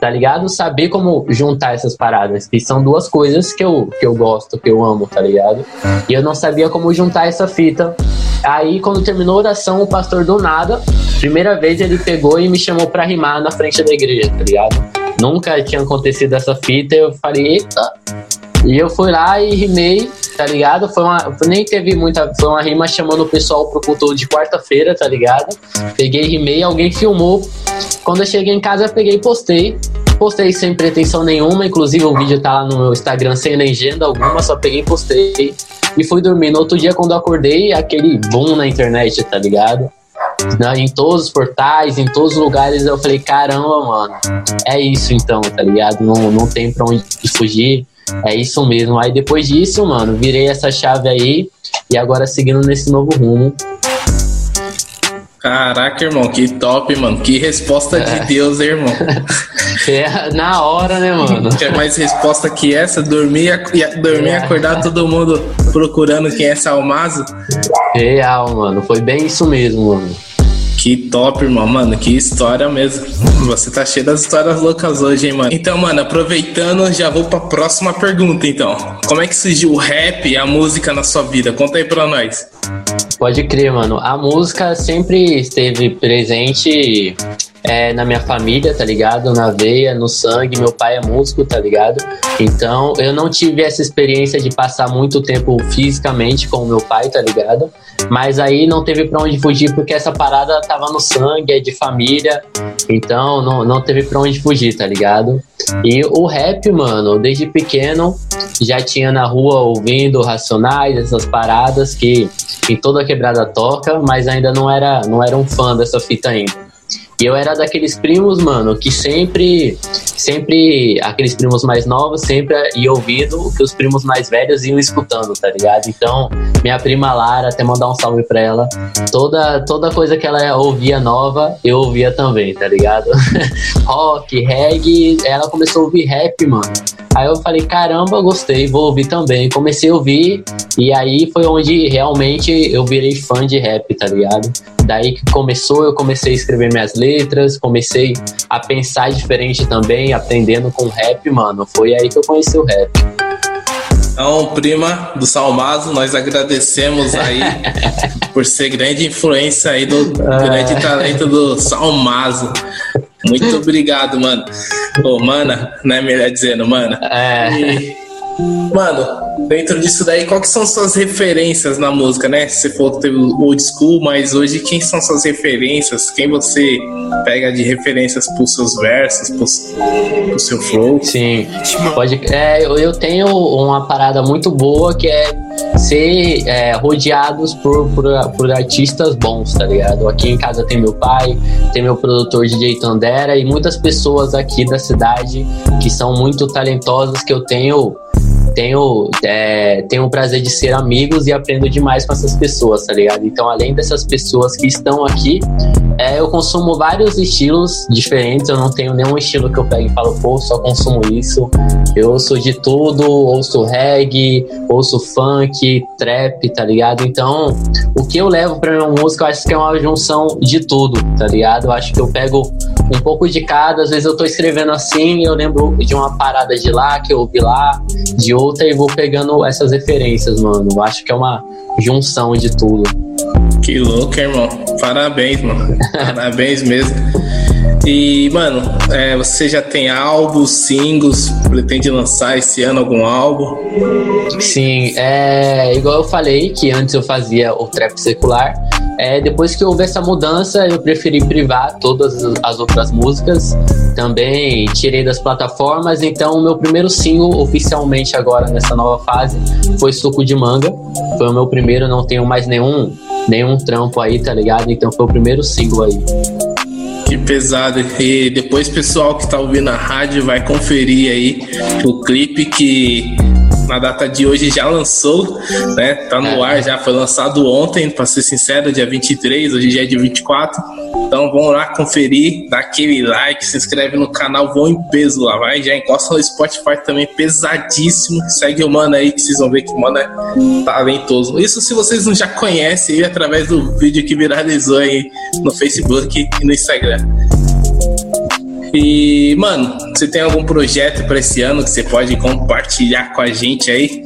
tá ligado? Saber como juntar essas paradas, que são duas coisas que eu, que eu gosto, que eu amo, tá ligado? E eu não sabia como juntar essa fita. Aí, quando terminou a oração, o pastor do nada, primeira vez ele pegou e me chamou pra rimar na frente da igreja, tá ligado? Nunca tinha acontecido essa fita, eu falei, eita, e eu fui lá e rimei, tá ligado? Foi uma, nem teve muita. Foi uma rima chamando o pessoal pro culto de quarta-feira, tá ligado? Peguei, rimei, alguém filmou. Quando eu cheguei em casa, eu peguei e postei. Postei sem pretensão nenhuma, inclusive o vídeo tá lá no meu Instagram sem legenda alguma, só peguei e postei. E fui dormir. No outro dia, quando eu acordei, aquele boom na internet, tá ligado? Em todos os portais, em todos os lugares, eu falei, caramba, mano, é isso então, tá ligado? Não, não tem pra onde fugir. É isso mesmo. Aí depois disso, mano, virei essa chave aí e agora seguindo nesse novo rumo. Caraca, irmão, que top, mano. Que resposta É. de Deus, hein, irmão. É na hora, né, mano? Quer mais resposta que essa? Dormir, e dormir e acordar todo mundo procurando quem é Salmazo? Real, mano. Foi bem isso mesmo, mano. Que top, irmão, mano. Que história mesmo. Você tá cheio das histórias loucas hoje, hein, mano. Então, mano, aproveitando, já vou pra próxima pergunta, então. Como é que surgiu o rap e a música na sua vida? Conta aí pra nós. Pode crer, mano. A música sempre esteve presente é, na minha família, tá ligado? Na veia, no sangue. Meu pai é músico, tá ligado? Então eu não tive essa experiência de passar muito tempo fisicamente com o meu pai, tá ligado? Mas aí não teve pra onde fugir porque essa parada tava no sangue, é de família. Então não, não teve pra onde fugir, tá ligado? E o rap, mano, desde pequeno já tinha na rua ouvindo Racionais, essas paradas que em toda quebrada toca, mas ainda não era, não era um fã dessa fita ainda. E eu era daqueles primos, mano, que sempre, sempre, aqueles primos mais novos, sempre ia ouvindo o que os primos mais velhos iam escutando, tá ligado? Então, minha prima Lara, até mandar um salve pra ela, toda, toda coisa que ela ouvia nova, eu ouvia também, tá ligado? Rock, reggae, ela começou a ouvir rap, mano. Aí eu falei, caramba, gostei, vou ouvir também. Comecei a ouvir, e aí foi onde realmente eu virei fã de rap, tá ligado? Daí que começou, eu comecei a escrever minhas letras, comecei a pensar diferente também, aprendendo com rap, mano. Foi aí que eu conheci o rap. Então, prima do Salmazo, nós agradecemos aí por ser grande influência aí do grande talento do Salmazo. Muito obrigado, mano. Ô, mana, né? Melhor dizendo, mana. É. E, mano, dentro disso daí, quais são suas referências na música, né? Você falou que teve old school, mas hoje quem são suas referências? Quem você pega de referências pros seus versos, pro, pro seu flow? Sim, pode. É, eu tenho uma parada muito boa que é ser é, rodeados por, por, por artistas bons, tá ligado? Aqui em casa tem meu pai, tem meu produtor DJ Tandera e muitas pessoas aqui da cidade que são muito talentosas que eu tenho tenho, é, tenho o prazer de ser amigos e aprendo demais com essas pessoas, tá ligado? Então, além dessas pessoas que estão aqui, é, eu consumo vários estilos diferentes. Eu não tenho nenhum estilo que eu pegue e falo, pô, só consumo isso. Eu ouço de tudo, ouço reggae, ouço funk, trap, tá ligado? Então, o que eu levo pra minha música, eu acho que é uma junção de tudo, tá ligado? Eu acho que eu pego um pouco de cada. Às vezes eu tô escrevendo assim, eu lembro de uma parada de lá que eu ouvi lá, de outra e vou pegando essas referências, mano. Acho que é uma junção de tudo. Que louco, irmão. Parabéns, mano. Parabéns mesmo. E, mano, é, você já tem álbuns, singles, pretende lançar esse ano algum álbum? Sim, é igual eu falei que antes eu fazia o trap secular. É, depois que houve essa mudança, eu preferi privar todas as outras músicas. Também tirei das plataformas. Então, o meu primeiro single oficialmente agora nessa nova fase foi Suco de Manga. Foi o meu primeiro, não tenho mais nenhum, nenhum trampo aí, tá ligado? Então, foi o primeiro single aí. Que pesado. E depois, pessoal que tá ouvindo a rádio, vai conferir aí o clipe que na data de hoje já lançou, né? Tá no ar, já foi lançado ontem, pra ser sincero, dia 23, hoje já é dia 24. Então vão lá conferir, dá aquele like, se inscreve no canal, vão em peso lá, vai. Já encosta no Spotify também, pesadíssimo. Segue o mano aí que vocês vão ver que o mano é talentoso. Isso se vocês não já conhecem ele através do vídeo que viralizou aí no Facebook e no Instagram. E, mano, você tem algum projeto para esse ano que você pode compartilhar com a gente aí?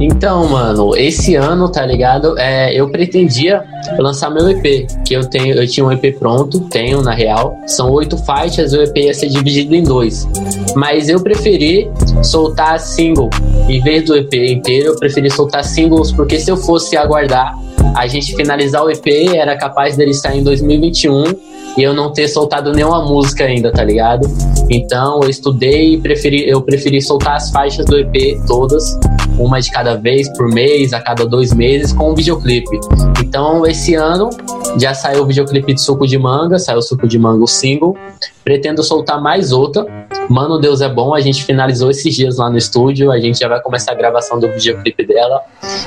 Então, mano, esse ano, tá ligado? É, eu pretendia lançar meu EP, que eu tenho, eu tinha um EP pronto, tenho na real. São oito faixas, o EP ia ser dividido em dois. Mas eu preferi soltar single. Em vez do EP inteiro, eu preferi soltar singles, porque se eu fosse aguardar a gente finalizar o EP, era capaz dele estar em 2021 e eu não ter soltado nenhuma música ainda, tá ligado? Então eu estudei e preferi, eu preferi soltar as faixas do EP todas, uma de cada vez por mês, a cada dois meses, com um videoclipe. Então esse ano já saiu o videoclipe de Suco de Manga, saiu o Suco de Manga o single. Pretendo soltar mais outra. Mano, Deus é bom. A gente finalizou esses dias lá no estúdio. A gente já vai começar a gravação do videoclipe dela.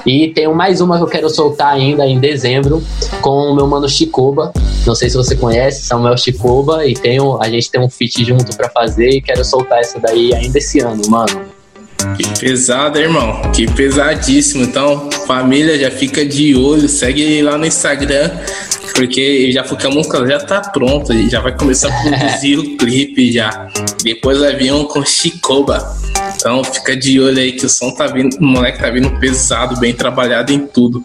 E tenho mais uma que eu quero soltar ainda em dezembro com o meu mano Chicoba. Não sei se você conhece, Samuel Chicoba. E tenho, a gente tem um feat junto para fazer e quero soltar essa daí ainda esse ano, mano. Que pesado, irmão. Que pesadíssimo. Então, família, já fica de olho. Segue lá no Instagram. Porque já porque a música já tá pronta, já vai começar a produzir o clipe já. Depois vai vir um com Chicoba. Então fica de olho aí que o som tá vindo, o moleque tá vindo pesado, bem trabalhado em tudo.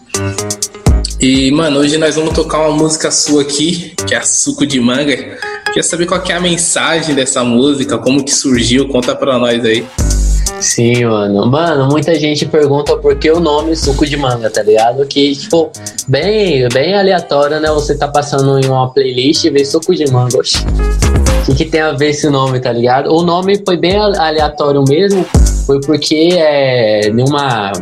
E, mano, hoje nós vamos tocar uma música sua aqui, que é Suco de Manga. Queria saber qual que é a mensagem dessa música, como que surgiu, conta pra nós aí. Sim, mano. Mano, muita gente pergunta por que o nome suco de manga, tá ligado? Que, tipo, bem, bem aleatório, né? Você tá passando em uma playlist e vê suco de manga. O que, que tem a ver esse nome, tá ligado? O nome foi bem aleatório mesmo, foi porque é numa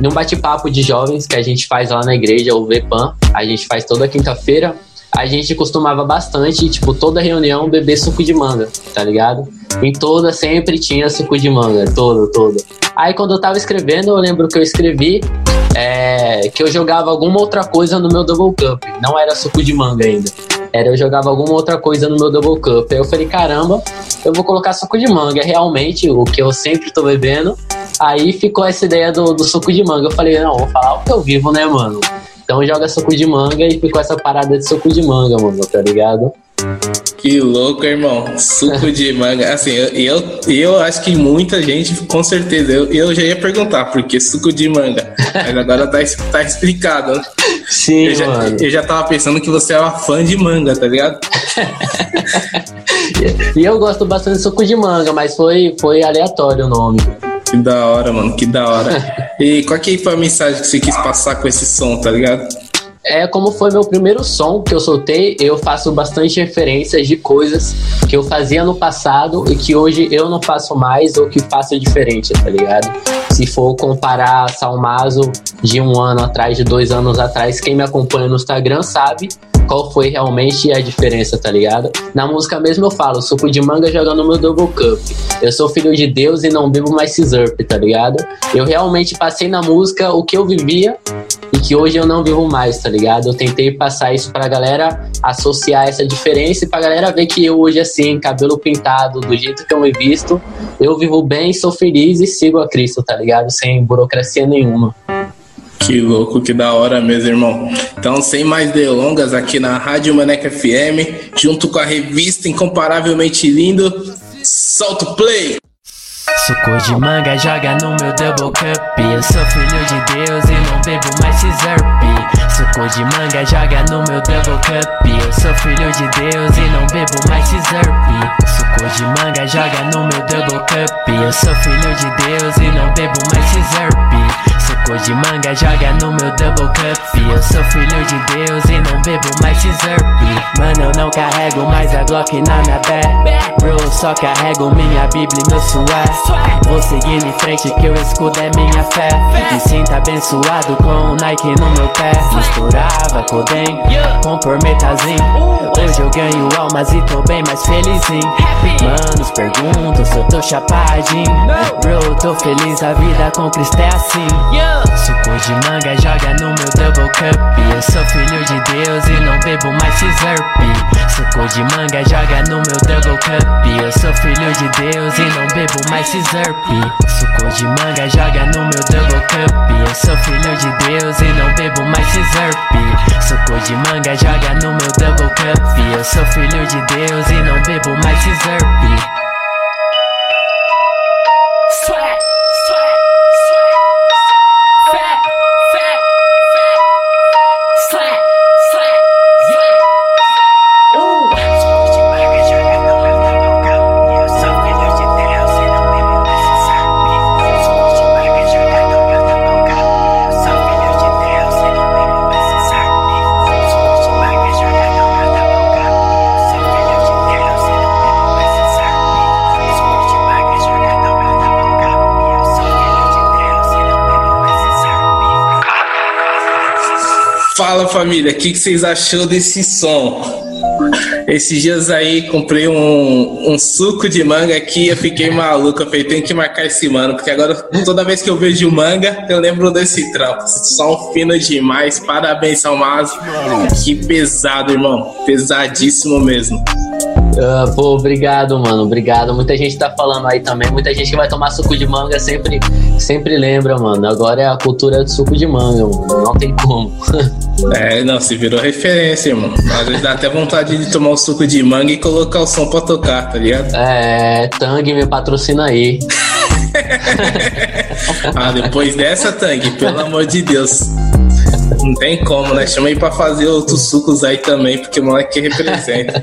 num bate-papo de jovens que a gente faz lá na igreja, o VPAN, a gente faz toda quinta-feira a gente costumava bastante, tipo, toda reunião beber suco de manga, tá ligado? Em toda sempre tinha suco de manga, todo, todo. Aí quando eu tava escrevendo, eu lembro que eu escrevi é, que eu jogava alguma outra coisa no meu Double Cup. Não era suco de manga ainda. Era eu jogava alguma outra coisa no meu Double Cup. Aí eu falei, caramba, eu vou colocar suco de manga. É realmente o que eu sempre tô bebendo. Aí ficou essa ideia do, do suco de manga. Eu falei, não, vou falar o que eu vivo, né, mano? Então joga suco de manga e ficou essa parada de suco de manga, mano, tá ligado? Que louco, irmão. Suco de manga. Assim, eu, eu, eu acho que muita gente, com certeza, eu, eu já ia perguntar por que suco de manga. Mas agora tá, tá explicado. Sim, eu já, mano. eu já tava pensando que você era fã de manga, tá ligado? e eu gosto bastante de suco de manga, mas foi, foi aleatório o nome. Que da hora, mano, que da hora. e qual que foi a mensagem que você quis passar com esse som, tá ligado? É como foi meu primeiro som que eu soltei, eu faço bastante referências de coisas que eu fazia no passado e que hoje eu não faço mais ou que faço diferente, tá ligado? Se for comparar Salmazo de um ano atrás, de dois anos atrás, quem me acompanha no Instagram sabe qual foi realmente a diferença, tá ligado? Na música mesmo eu falo, suco de manga jogando meu double cup. Eu sou filho de Deus e não bebo mais scissor, tá ligado? Eu realmente passei na música o que eu vivia e que hoje eu não vivo mais, tá ligado? Eu tentei passar isso pra galera associar essa diferença e pra galera ver que eu hoje assim, cabelo pintado, do jeito que eu me visto, eu vivo bem, sou feliz e sigo a Cristo, tá ligado? Sem burocracia nenhuma. Que louco, que da hora mesmo, irmão. Então, sem mais delongas, aqui na Rádio Maneca FM, junto com a revista Incomparavelmente Lindo, solta o play! Suco de manga joga no meu double cup Eu sou filho de Deus e não bebo mais Scissor Suco de manga joga no meu double cup. Eu sou filho de Deus e não bebo mais Scissor Suco de manga joga no meu double cup. Eu sou filho de Deus e não bebo mais Scissor Suco de manga joga no meu double cup. Eu sou filho de Deus e não bebo mais Scissor Mano, eu não carrego mais a Glock na minha back Bro, só carrego minha Bíblia e meu sué. Vou seguir em frente que o escudo é minha fé. Me sinto abençoado com o Nike no meu pé Misturava Codem com Pormetazinho Hoje eu ganho almas e tô bem mais felizinho Manos perguntam se eu tô chapadinho. Bro, tô feliz, a vida com Cristo é assim. Suco de manga joga no meu double cup. Eu sou filho de Deus e não bebo mais Scissor Suco de manga joga no meu double cup. Eu sou filho de Deus e não bebo mais Scissor Suco de manga joga no meu double cup. Eu sou filho de Deus e não bebo mais Scissor Suco de manga joga no meu double cup Eu sou filho de Deus e não bebo mais Scissor família, o que, que vocês achou desse som? Esses dias aí comprei um, um suco de manga aqui eu fiquei maluco. Eu falei, tem que marcar esse mano, porque agora toda vez que eu vejo manga, eu lembro desse trampo. Som fino demais, parabéns, Salmazo. Que pesado, irmão. Pesadíssimo mesmo. Ah, pô, obrigado, mano. Obrigado. Muita gente tá falando aí também. Muita gente que vai tomar suco de manga sempre, sempre lembra, mano. Agora é a cultura do suco de manga, mano. Não tem como. É, não, se virou referência, irmão. Às vezes dá até vontade de tomar o suco de manga e colocar o som pra tocar, tá ligado? É, Tang me patrocina aí. ah, depois dessa, Tang, pelo amor de Deus. Não tem como, né? Chama aí pra fazer outros sucos aí também, porque o moleque representa.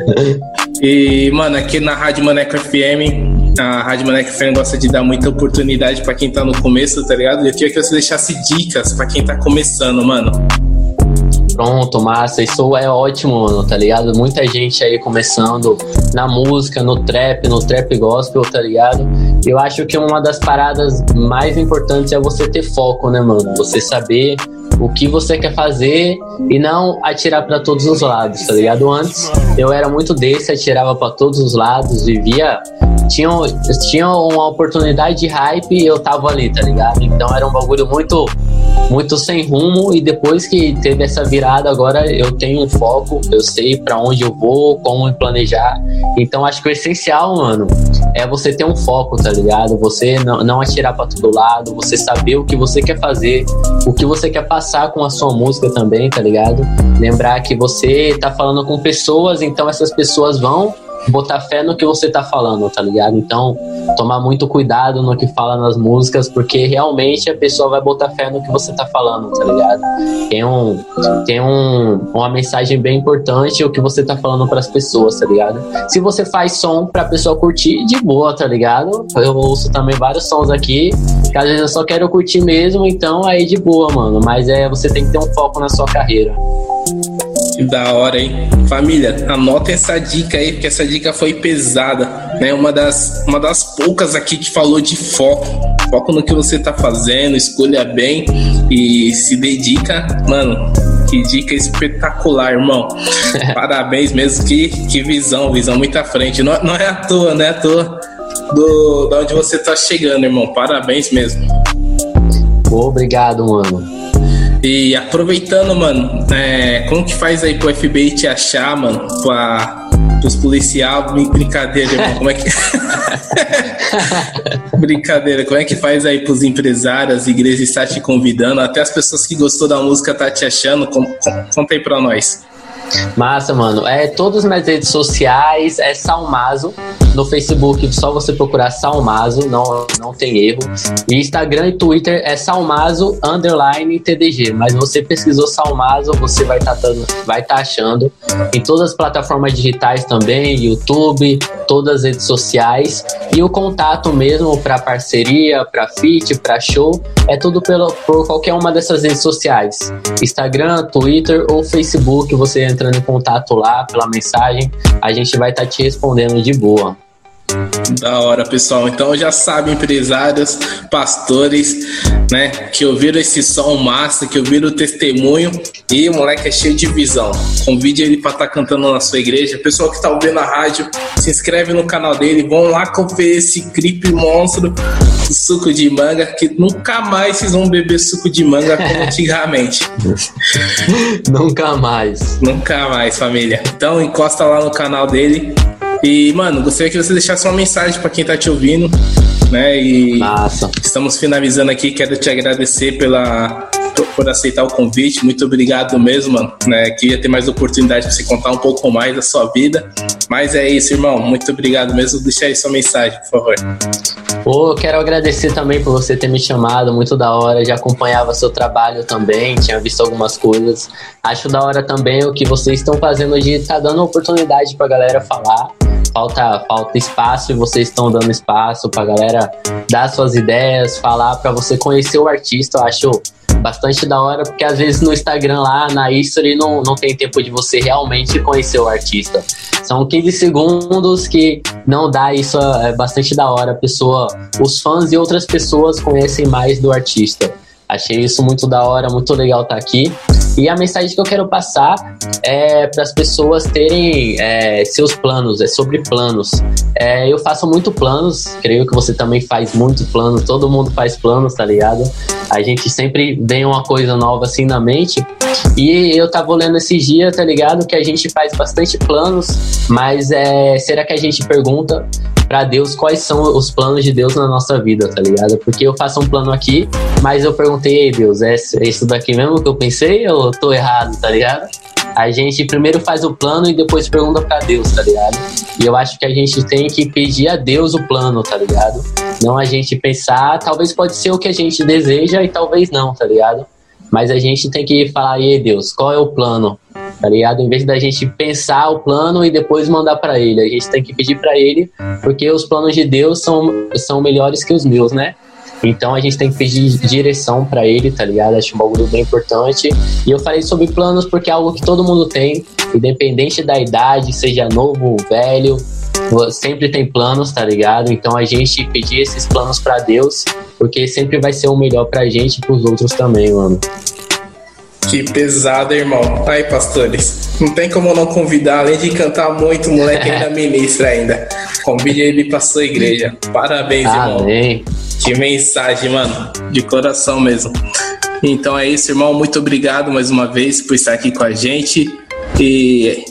e, mano, aqui na Rádio Maneco FM, a Rádio Maneco FM gosta de dar muita oportunidade pra quem tá no começo, tá ligado? Eu queria que você deixasse dicas pra quem tá começando, mano. Pronto, massa, isso é ótimo, mano, tá ligado? Muita gente aí começando na música, no trap, no trap gospel, tá ligado? Eu acho que uma das paradas mais importantes é você ter foco, né, mano? Você saber o que você quer fazer e não atirar para todos os lados, tá ligado? Antes eu era muito desse, atirava para todos os lados, vivia tinha, tinha uma oportunidade de hype e eu tava ali, tá ligado? Então era um bagulho muito muito sem rumo e depois que teve essa virada agora eu tenho um foco, eu sei para onde eu vou, como me planejar. Então acho que o essencial, mano, é você ter um foco, tá ligado? Você não, não atirar para todo lado, você saber o que você quer fazer, o que você quer passar com a sua música também, tá ligado? Lembrar que você tá falando com pessoas, então essas pessoas vão botar fé no que você tá falando, tá ligado? Então, tomar muito cuidado no que fala nas músicas, porque realmente a pessoa vai botar fé no que você tá falando, tá ligado? Tem um tem um, uma mensagem bem importante o que você tá falando para as pessoas, tá ligado? Se você faz som pra pessoa curtir, de boa, tá ligado? Eu ouço também vários sons aqui, que às vezes eu só quero curtir mesmo, então aí de boa, mano, mas é você tem que ter um foco na sua carreira. Que da hora, hein? Família, anota essa dica aí, porque essa dica foi pesada, né? Uma das, uma das poucas aqui que falou de foco. Foco no que você tá fazendo, escolha bem e se dedica. Mano, que dica espetacular, irmão. Parabéns mesmo, que, que visão, visão muito à frente. Não, não é à toa, né? À toa do, da onde você tá chegando, irmão. Parabéns mesmo. Obrigado, mano. E aproveitando, mano, é, como que faz aí pro FBI te achar, mano? Pra, pros policiais, brincadeira, irmão, como é que... brincadeira, como é que faz aí pros empresários, igrejas estar te convidando, até as pessoas que gostou da música tá te achando, conta aí pra nós. Massa, mano. É todas as minhas redes sociais, é Salmazo. No Facebook, só você procurar Salmazo, não, não tem erro. E Instagram e Twitter é Salmazo underline TDG. Mas você pesquisou Salmazo, você vai estar tá, vai tá achando. Em todas as plataformas digitais também, YouTube, todas as redes sociais. E o contato mesmo para parceria, para feat, para show, é tudo pelo, por qualquer uma dessas redes sociais. Instagram, Twitter ou Facebook, você entra entrando em contato lá pela mensagem, a gente vai estar tá te respondendo de boa. Da hora, pessoal. Então já sabem, empresários, pastores, né, que ouviram esse som massa, que ouviram o testemunho e o moleque é cheio de visão. Convide ele para estar tá cantando na sua igreja. Pessoal que está ouvindo a rádio, se inscreve no canal dele, vão lá conferir esse clipe monstro do suco de manga, que nunca mais vocês vão beber suco de manga como antigamente. nunca mais. Nunca mais, família. Então encosta lá no canal dele e, mano, gostaria que você deixasse uma mensagem para quem tá te ouvindo, né? E Massa. estamos finalizando aqui. Quero te agradecer pela por aceitar o convite. Muito obrigado mesmo, mano. Né? Queria ter mais oportunidade para você contar um pouco mais da sua vida. Mas é isso, irmão. Muito obrigado mesmo. Deixa aí sua mensagem, por favor. Pô, quero agradecer também por você ter me chamado, muito da hora. Já acompanhava seu trabalho também, tinha visto algumas coisas. Acho da hora também o que vocês estão fazendo de estar tá dando oportunidade pra galera falar falta, falta espaço e vocês estão dando espaço pra galera dar suas ideias, falar para você conhecer o artista. Eu acho bastante da hora, porque às vezes no Instagram lá, na history, não, não tem tempo de você realmente conhecer o artista. São 15 segundos que não dá isso, é bastante da hora. A pessoa, os fãs e outras pessoas conhecem mais do artista. Achei isso muito da hora, muito legal estar tá aqui. E a mensagem que eu quero passar é para as pessoas terem é, seus planos, é sobre planos. É, eu faço muito planos, creio que você também faz muito planos, todo mundo faz planos, tá ligado? A gente sempre vem uma coisa nova assim na mente. E eu tava olhando esses dias, tá ligado? Que a gente faz bastante planos, mas é, será que a gente pergunta para Deus quais são os planos de Deus na nossa vida, tá ligado? Porque eu faço um plano aqui, mas eu perguntei, ei Deus, é, é isso daqui mesmo que eu pensei ou tô errado, tá ligado? A gente primeiro faz o plano e depois pergunta para Deus, tá ligado? E eu acho que a gente tem que pedir a Deus o plano, tá ligado? Não a gente pensar, talvez pode ser o que a gente deseja e talvez não, tá ligado? mas a gente tem que falar, e Deus, qual é o plano? Tá ligado? Em vez da gente pensar o plano e depois mandar para ele, a gente tem que pedir para ele, porque os planos de Deus são, são melhores que os meus, né? Então a gente tem que pedir direção para ele, tá ligado? Acho um bagulho bem importante. E eu falei sobre planos porque é algo que todo mundo tem, independente da idade, seja novo ou velho, sempre tem planos, tá ligado? Então a gente pedir esses planos para Deus, porque sempre vai ser o melhor pra gente e pros outros também, mano. Que pesado, irmão. Aí, pastores. Não tem como não convidar, além de cantar muito, o moleque ainda ministra ainda. Convide ele pra sua igreja. Parabéns, Amém. irmão. Que mensagem, mano. De coração mesmo. Então é isso, irmão. Muito obrigado mais uma vez por estar aqui com a gente. E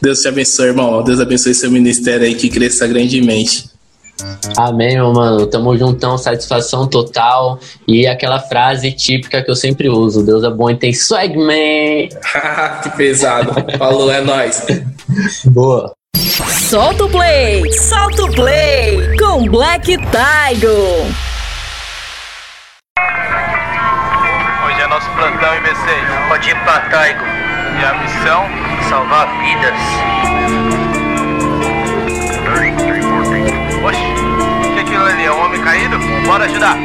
Deus te abençoe, irmão. Deus abençoe seu ministério aí que cresça grandemente. Amém, meu mano. Tamo juntão, satisfação total. E aquela frase típica que eu sempre uso: Deus é bom e tem swag, man. que pesado. Falou, é nóis. Boa. Solta o play, solta o play com Black Tiger. Hoje é nosso plantão IB6. Pode ir pra Taigo. E a missão? Salvar vidas. Caído? Bora ajudar.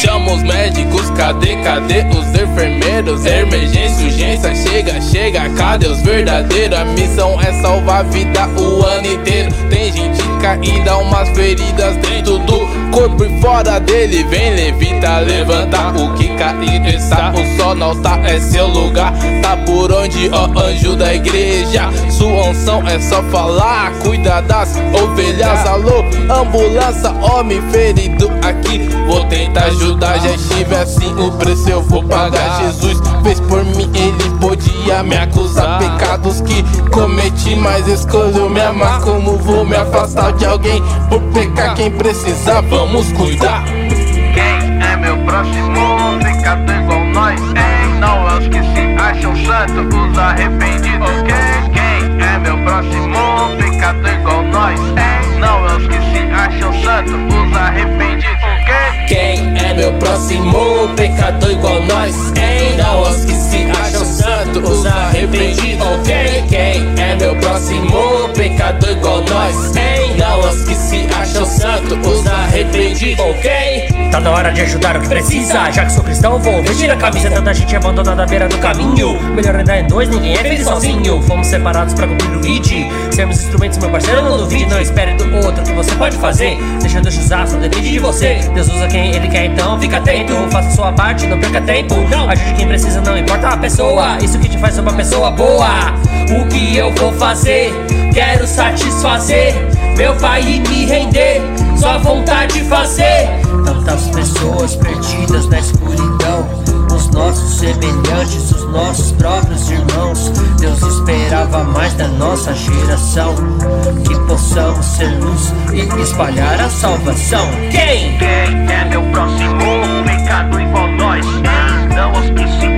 Chama os médicos, cadê, cadê os enfermeiros? Emergência, urgência, chega, chega, cadê os verdadeiros? A missão é salvar a vida o ano inteiro. Tem gente caída, umas feridas dentro do corpo e fora dele. Vem, levita, levanta o que cair está. O sol não tá, é seu lugar. Tá por onde, ó, anjo da igreja. Sua unção é só falar, cuida das ovelhas. Alô, ambulância, homem ferido aqui. Vou tentar ajudar, já estive assim, o preço eu vou pagar. Jesus fez por mim, ele podia me acusar. Pecados que cometi, mas escolheu me amar. Como vou me afastar de alguém por pecar? Quem precisar, vamos cuidar. Quem é meu próximo? Pecado igual nós, hein? Não é os que se acham santos, os arrependidos. Quem? É meu próximo? Pecado igual nós, hein? Não é os que se acham santos, os arrependidos. Quem? É meu próximo pecador igual nós? Hein? Não os que se acham santos, os arrependidos. Ok? Quem é meu próximo pecador igual nós? Hein? Não os que se acham santos, os arrependidos. Ok? Tá na hora de ajudar o que precisa Já que sou cristão vou vestir a camisa Tanta gente abandonada à beira do caminho Melhor ainda é dois, ninguém é feliz sozinho Fomos separados pra cumprir o ID Sermos instrumentos, meu parceiro, não duvide Não espere do outro o que você pode fazer Deixa Deus usar, só depende de você Deus usa quem ele quer, então fica atento Faça sua parte, não perca tempo Não ajude quem precisa, não importa a pessoa Isso que te faz ser uma pessoa boa O que eu vou fazer? Quero satisfazer meu pai e me render Sua vontade de fazer Tantas pessoas perdidas na escuridão Os nossos semelhantes, os nossos próprios irmãos Deus esperava mais da nossa geração Que possamos ser luz e espalhar a salvação Quem? Quem é meu próximo? Pecado igual nós? Não os se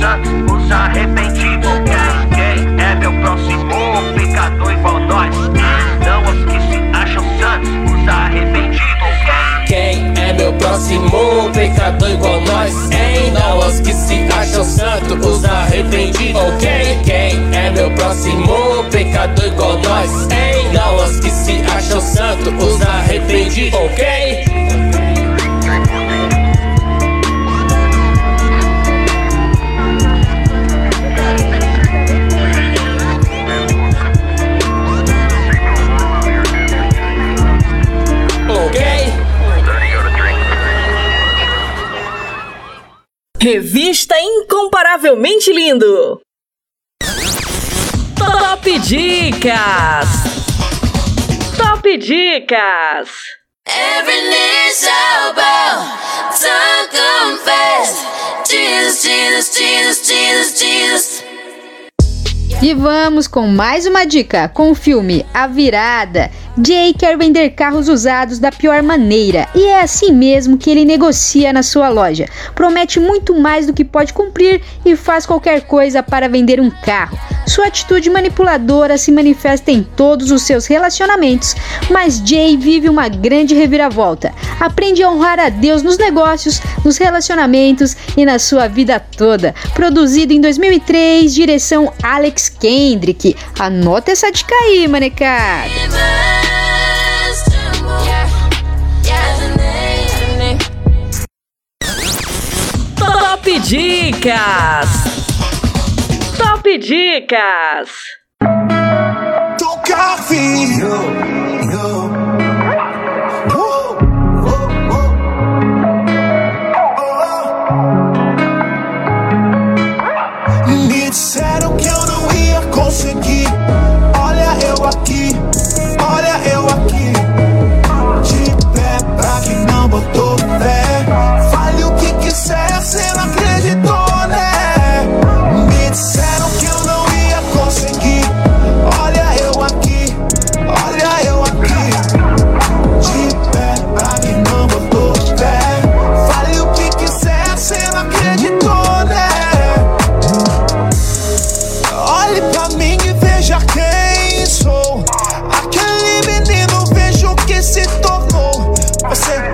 acham santos, os arrependidos. Quem? Quem é meu próximo? Pecado igual nós? Não os que se acham santos, os arrependidos. Quem é meu próximo pecador igual nós? Hein? Não os que se acham santos, os arrependidos. Ok? Quem é meu próximo pecador igual nós? Hein? Não os que se acham santos, os arrependidos. Ok? Revista Incomparavelmente Lindo. Top Dicas. Top Dicas. Every knee shall bow, tongue confess. Jesus, Jesus, Jesus, Jesus, Jesus. E vamos com mais uma dica com o filme A Virada. Jay quer vender carros usados da pior maneira e é assim mesmo que ele negocia na sua loja. Promete muito mais do que pode cumprir e faz qualquer coisa para vender um carro. Sua atitude manipuladora se manifesta em todos os seus relacionamentos, mas Jay vive uma grande reviravolta. Aprende a honrar a Deus nos negócios, nos relacionamentos e na sua vida toda. Produzido em 2003, direção Alex Kendrick. Anota essa dica aí, manecada. Top Dicas! Top Dicas! Tocar filho.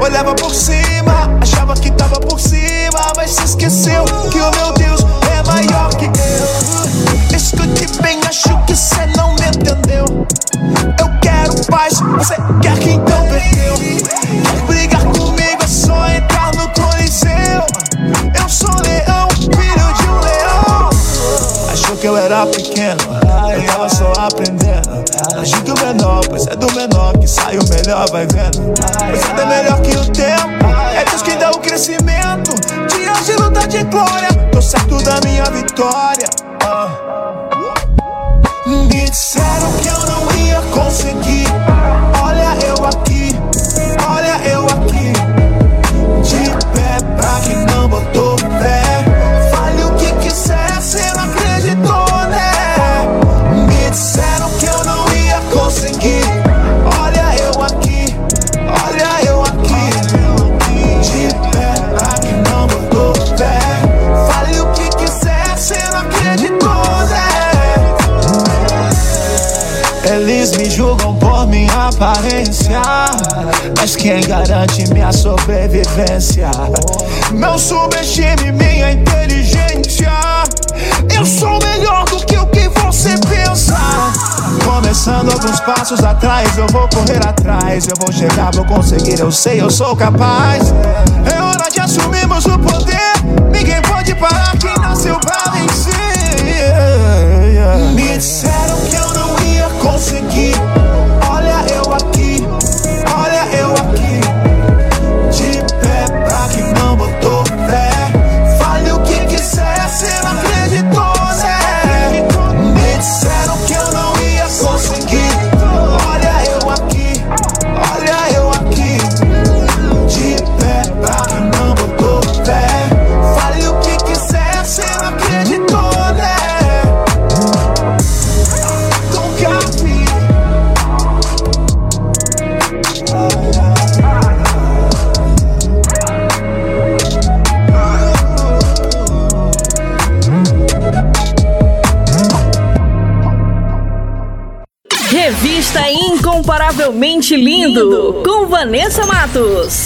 Olhava por cima, achava que tava por cima, mas se esqueceu que o meu Deus é maior que eu. Escute bem, acho que cê não me entendeu. Eu quero paz, você quer que então perdeu. Brigar comigo, é só entrar no Coliseu. Eu sou leão, filho de um leão. Achou que eu era pequeno, só aprendendo. Acho que o menor, pois é do menor que sai o melhor, vai vendo. Pois é melhor que o tempo, é Deus quem dá o crescimento. De luta de glória, tô certo da minha vitória. Ah. Me disseram que eu aparência, mas quem garante minha sobrevivência? Não subestime minha inteligência. Eu sou melhor do que o que você pensa. Começando alguns passos atrás, eu vou correr atrás. Eu vou chegar, vou conseguir, eu sei, eu sou capaz. É hora de assumirmos o poder. Ninguém pode parar quem nasceu pra vencer. Me disseram Incomparavelmente Lindo, com Vanessa Matos.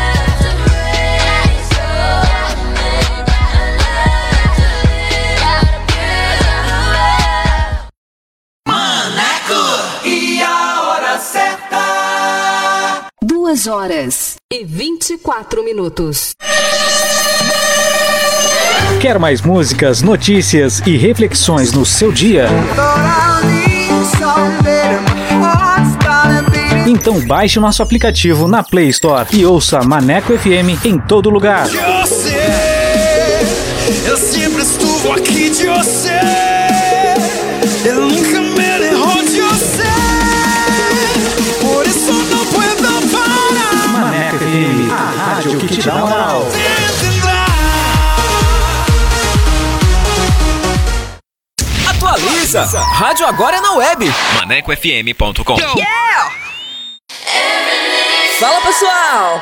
Duas horas e 24 minutos. Quer mais músicas, notícias e reflexões no seu dia? Então baixe o nosso aplicativo na Play Store e ouça Maneco FM em todo lugar. Você Él siempre estuvo aquí, yo sé. Dá moral. Atualiza! Rádio agora é na web. ManecoFM.com. Fala pessoal!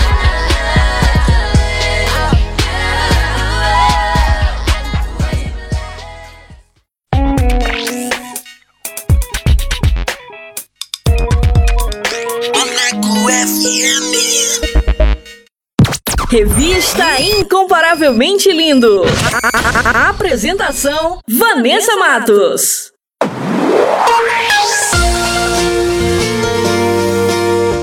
Revista Incomparavelmente Lindo. A- Apresentação: Vanessa Matos.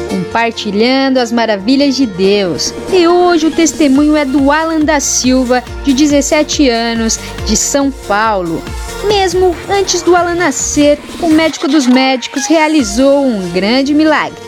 compartilhando as maravilhas de Deus. E hoje o testemunho é do Alan da Silva, de 17 anos, de São Paulo. Mesmo antes do Alan nascer, o médico dos médicos realizou um grande milagre.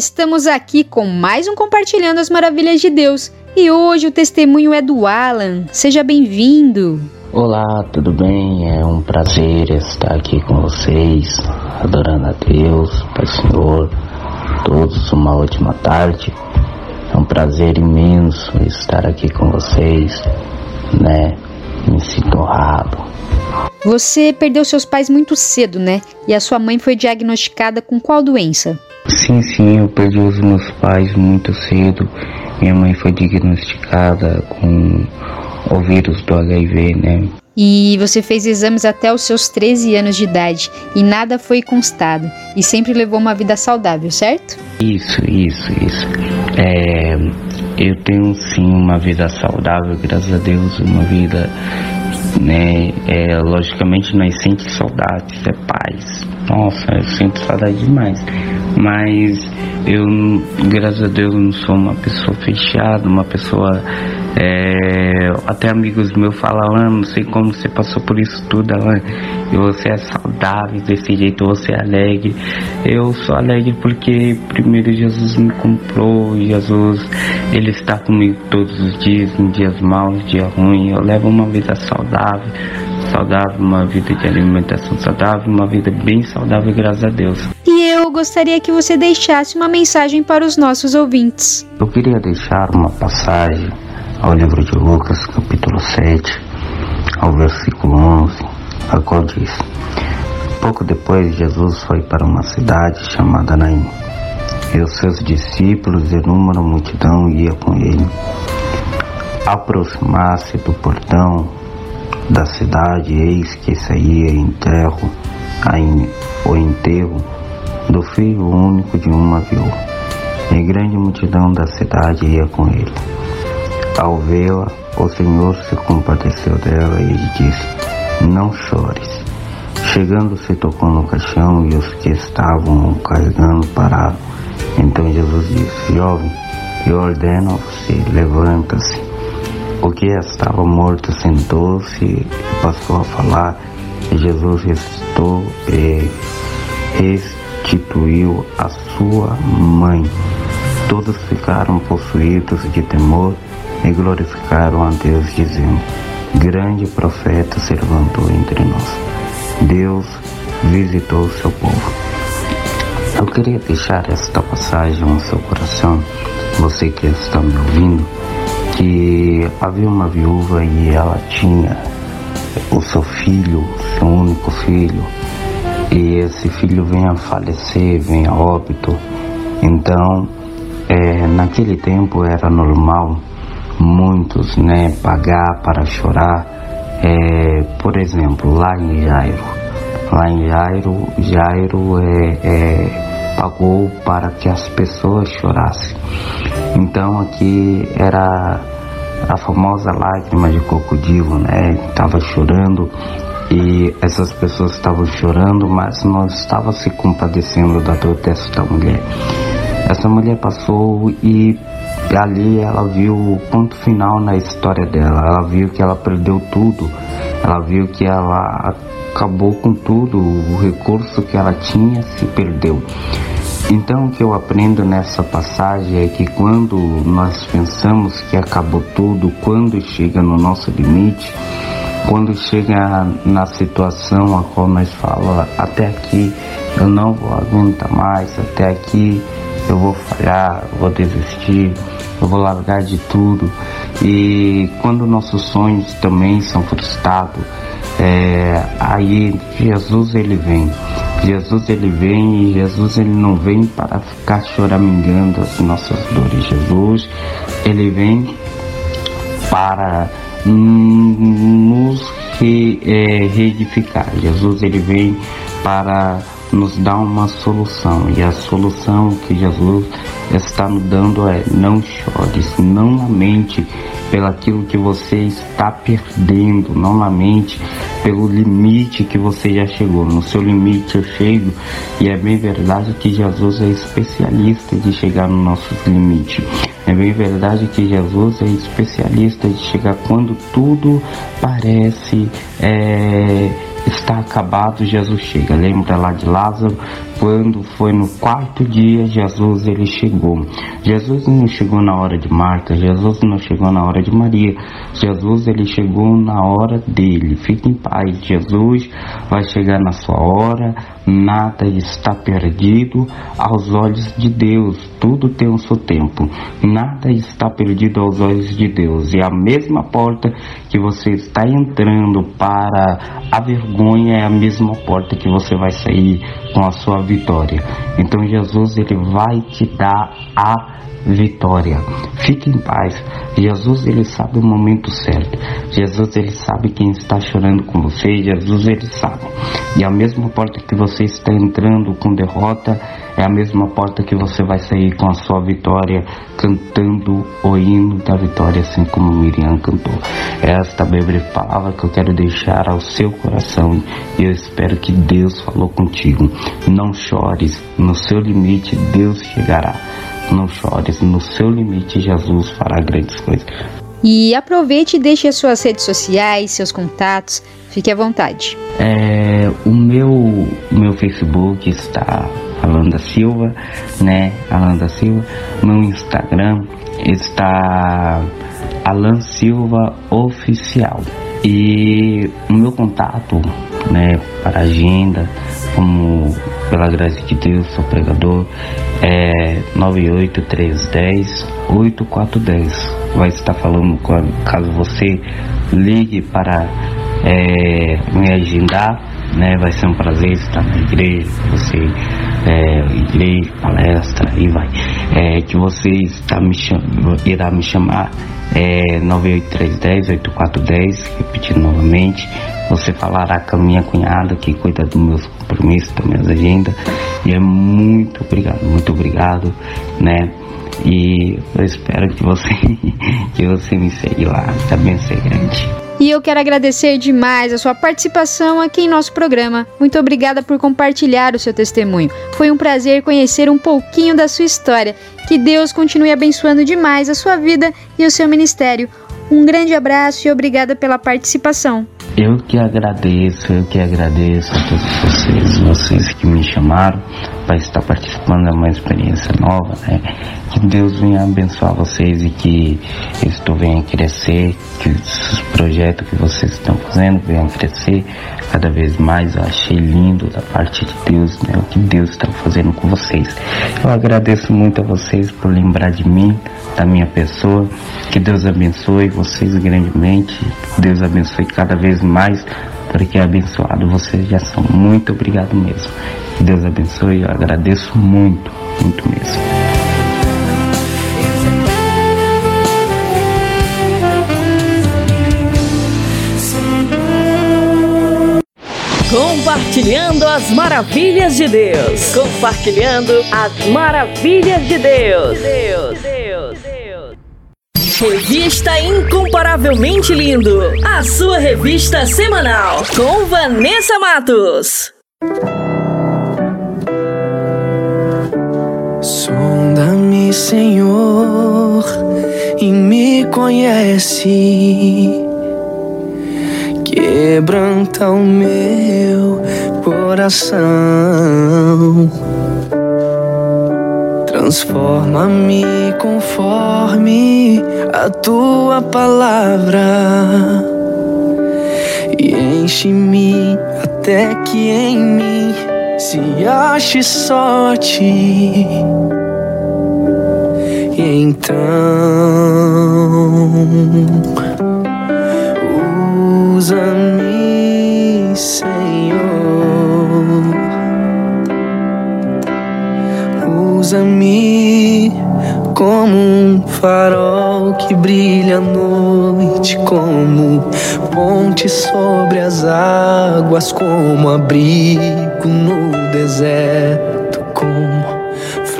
Estamos aqui com mais um Compartilhando as Maravilhas de Deus. E hoje o testemunho é do Alan. Seja bem-vindo. Olá, tudo bem? É um prazer estar aqui com vocês, adorando a Deus, Pai Senhor, todos uma ótima tarde. É um prazer imenso estar aqui com vocês, né? Me sinto honrado. Você perdeu seus pais muito cedo, né? E a sua mãe foi diagnosticada com qual doença? Sim, sim, eu perdi os meus pais muito cedo. Minha mãe foi diagnosticada com o vírus do HIV, né? E você fez exames até os seus 13 anos de idade e nada foi constado. E sempre levou uma vida saudável, certo? Isso, isso, isso. É, eu tenho sim uma vida saudável, graças a Deus, uma vida, né? É, logicamente nós sentimos saudades, é paz. Nossa, eu sinto saudade demais. Mas eu, graças a Deus, não sou uma pessoa fechada, uma pessoa. É, até amigos meus falam, Alan, não sei como você passou por isso tudo, Alan. E você é saudável desse jeito, você é alegre. Eu sou alegre porque primeiro Jesus me comprou, Jesus, Ele está comigo todos os dias, em dias maus, dia ruim. Eu levo uma vida saudável, saudável, uma vida de alimentação saudável, uma vida bem saudável, graças a Deus. E eu gostaria que você deixasse uma mensagem para os nossos ouvintes. Eu queria deixar uma passagem ao livro de Lucas, capítulo 7, ao versículo 11, a qual diz: Pouco depois, Jesus foi para uma cidade chamada Naim, e os seus discípulos e número multidão ia com ele. Aproximar-se do portão da cidade, eis que saía enterro, o enterro do filho único de uma viúva. E grande multidão da cidade ia com ele. Ao vê-la, o Senhor se compadeceu dela e disse: Não chores. Chegando, se tocou no caixão e os que estavam carregando pararam. Então Jesus disse: Jovem, eu ordeno a você, levanta-se. O que estava morto sentou-se e passou a falar. E Jesus ressuscitou e restituiu a sua mãe. Todos ficaram possuídos de temor e glorificaram a Deus, dizendo: Grande profeta se levantou entre nós. Deus visitou o seu povo. Eu queria deixar esta passagem no seu coração, você que está me ouvindo, que havia uma viúva e ela tinha o seu filho, seu único filho, e esse filho vem a falecer, vem a óbito. Então, é, naquele tempo era normal muitos né, pagar para chorar. É, por exemplo, lá em Jairo, lá em Jairo, Jairo é, é, pagou para que as pessoas chorassem. Então aqui era a famosa lágrima de crocodilo, né? Estava chorando e essas pessoas estavam chorando, mas não estavam se compadecendo da dor dessa mulher. Essa mulher passou e ali ela viu o ponto final na história dela. Ela viu que ela perdeu tudo. Ela viu que ela acabou com tudo. O recurso que ela tinha se perdeu. Então o que eu aprendo nessa passagem é que quando nós pensamos que acabou tudo, quando chega no nosso limite, quando chega na situação a qual nós falamos até aqui eu não vou aguentar mais, até aqui eu vou falhar, eu vou desistir, eu vou largar de tudo. E quando nossos sonhos também são frustrados, é, aí Jesus ele vem. Jesus ele vem e Jesus ele não vem para ficar choramingando as nossas dores. Jesus ele vem para nos re, é, reedificar. Jesus ele vem para nos dar uma solução e a solução que Jesus está nos dando é não chores, não lamente pelaquilo que você está perdendo, não lamente pelo limite que você já chegou. No seu limite eu chego e é bem verdade que Jesus é especialista de chegar no nosso limite. É bem verdade que Jesus é especialista de chegar quando tudo parece é, está acabado, Jesus chega. Lembra lá de Lázaro? Quando foi no quarto dia, Jesus ele chegou. Jesus não chegou na hora de Marta, Jesus não chegou na hora de Maria. Jesus ele chegou na hora dele. Fique em paz. Jesus vai chegar na sua hora. Nada está perdido aos olhos de Deus. Tudo tem o seu tempo. Nada está perdido aos olhos de Deus. E a mesma porta que você está entrando para a vergonha é a mesma porta que você vai sair com a sua vitória. Então Jesus ele vai te dar a vitória. Fique em paz. Jesus ele sabe o momento certo. Jesus ele sabe quem está chorando com você. Jesus ele sabe. E a mesma porta que você está entrando com derrota é a mesma porta que você vai sair com a sua vitória cantando o hino da vitória, assim como Miriam cantou. Esta breve palavra que eu quero deixar ao seu coração e eu espero que Deus falou contigo. Não chores, no seu limite Deus chegará. Não chores, no seu limite Jesus fará grandes coisas. E aproveite e deixe as suas redes sociais, seus contatos, fique à vontade. É, o meu, meu Facebook está Alanda Silva, né? Alanda Silva. Meu Instagram está Alan Silva Oficial. E o meu contato, né, para agenda, como pela graça de Deus, sou pregador, é 98310 8410. Vai estar falando caso você ligue para é, me agendar, né? Vai ser um prazer estar na igreja, você é, igreja, palestra e vai. É, que você está me cham... irá me chamar é, 98310-8410, repetindo novamente. Você falará com a minha cunhada que cuida dos meus compromissos, das minhas agendas. E é muito obrigado, muito obrigado, né? E eu espero que você, que você me segue lá, também ser grande. E eu quero agradecer demais a sua participação aqui em nosso programa. Muito obrigada por compartilhar o seu testemunho. Foi um prazer conhecer um pouquinho da sua história. Que Deus continue abençoando demais a sua vida e o seu ministério. Um grande abraço e obrigada pela participação. Eu que agradeço, eu que agradeço a todos vocês, vocês que me chamaram vai estar participando de uma experiência nova, né? Que Deus venha abençoar vocês e que isto venha crescer, que os projetos que vocês estão fazendo venham crescer cada vez mais. Eu achei lindo da parte de Deus, né? O que Deus está fazendo com vocês. Eu agradeço muito a vocês por lembrar de mim, da minha pessoa. Que Deus abençoe vocês grandemente. Deus abençoe cada vez mais, porque é abençoado vocês já são. Muito obrigado mesmo. Deus abençoe. Eu agradeço muito, muito mesmo. Compartilhando as maravilhas de Deus. Compartilhando as maravilhas de Deus, Deus. Revista Incomparavelmente Lindo. A sua revista semanal. Com Vanessa Matos. Sonda-me, Senhor, e me conhece. Quebranta o meu coração. Transforma-me conforme a tua palavra. E enche-me até que em mim se ache só ti. E então usa-me, Senhor. Usa-me como um farol que brilha à noite, como ponte sobre as águas, como abrigo no deserto,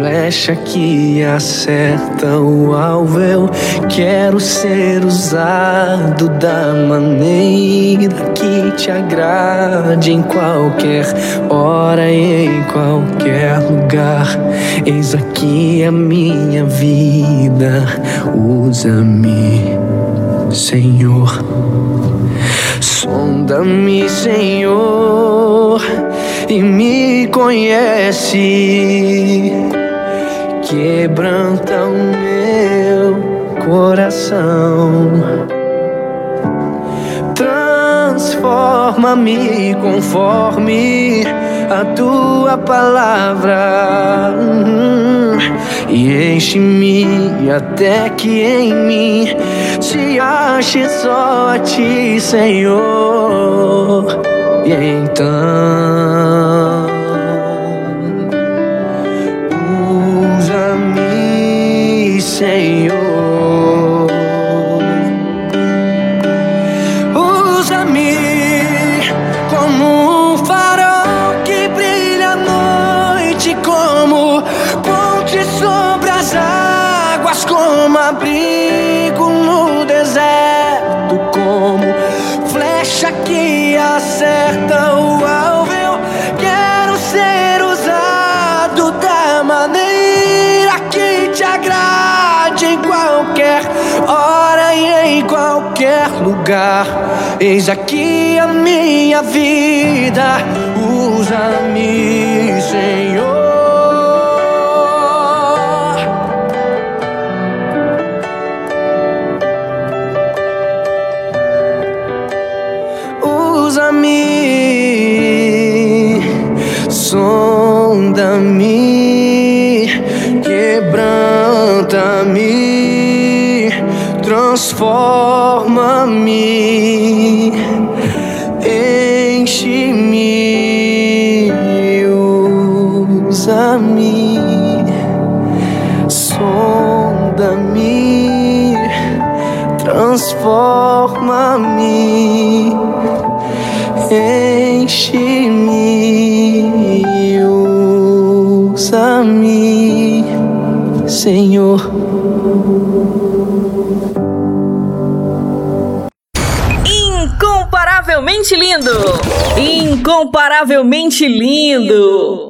flecha que acerta o alvo. Eu quero ser usado da maneira que te agrade em qualquer hora e em qualquer lugar. Eis aqui a minha vida, usa-me, Senhor. Sonda-me, Senhor, e me conhece. Quebranta o meu coração. Transforma-me conforme a tua palavra. E enche-me até que em mim se ache só a ti, Senhor. E então Eis aqui a minha vida, usa-me, Senhor. Usa-me, sonda-me, quebranta-me, transforma-me, transforma-me enche-me, usa-me, Senhor. Incomparavelmente lindo! Incomparavelmente lindo!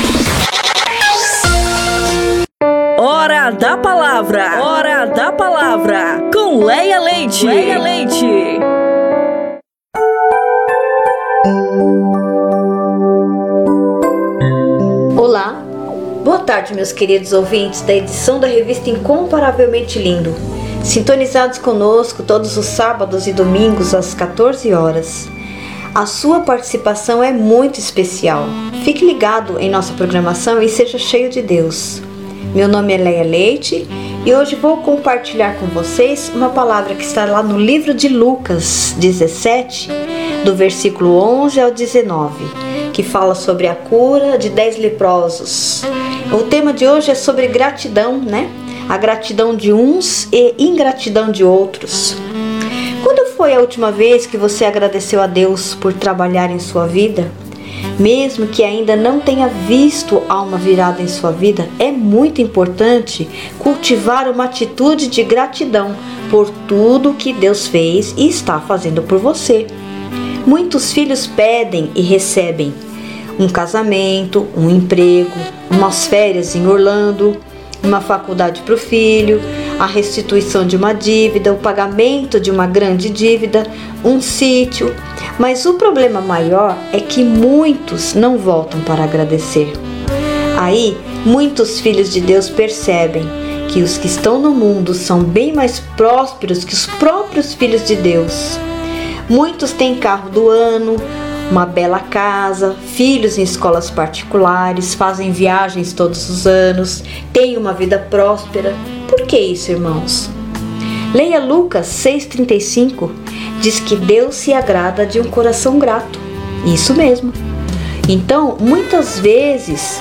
Hora da palavra. Hora da palavra. Com Leia Leite. Leia Leite. Olá, boa tarde, meus queridos ouvintes da edição da revista Incomparavelmente Lindo. Sintonizados conosco todos os sábados e domingos às 14 horas. A sua participação é muito especial. Fique ligado em nossa programação e seja cheio de Deus. Meu nome é Leia Leite e hoje vou compartilhar com vocês uma palavra que está lá no livro de Lucas 17, do versículo 11 ao 19, que fala sobre a cura de 10 leprosos. O tema de hoje é sobre gratidão, né? A gratidão de uns e ingratidão de outros. Quando foi a última vez que você agradeceu a Deus por trabalhar em sua vida? Mesmo que ainda não tenha visto alma virada em sua vida, é muito importante cultivar uma atitude de gratidão por tudo que Deus fez e está fazendo por você. Muitos filhos pedem e recebem um casamento, um emprego, umas férias em Orlando, uma faculdade para o filho, a restituição de uma dívida, o pagamento de uma grande dívida, um sítio. Mas o problema maior é que muitos não voltam para agradecer. Aí, muitos filhos de Deus percebem que os que estão no mundo são bem mais prósperos que os próprios filhos de Deus. Muitos têm carro do ano, uma bela casa, filhos em escolas particulares, fazem viagens todos os anos, têm uma vida próspera. Por que isso, irmãos? Leia Lucas 6,35, diz que Deus se agrada de um coração grato. Isso mesmo. Então, muitas vezes,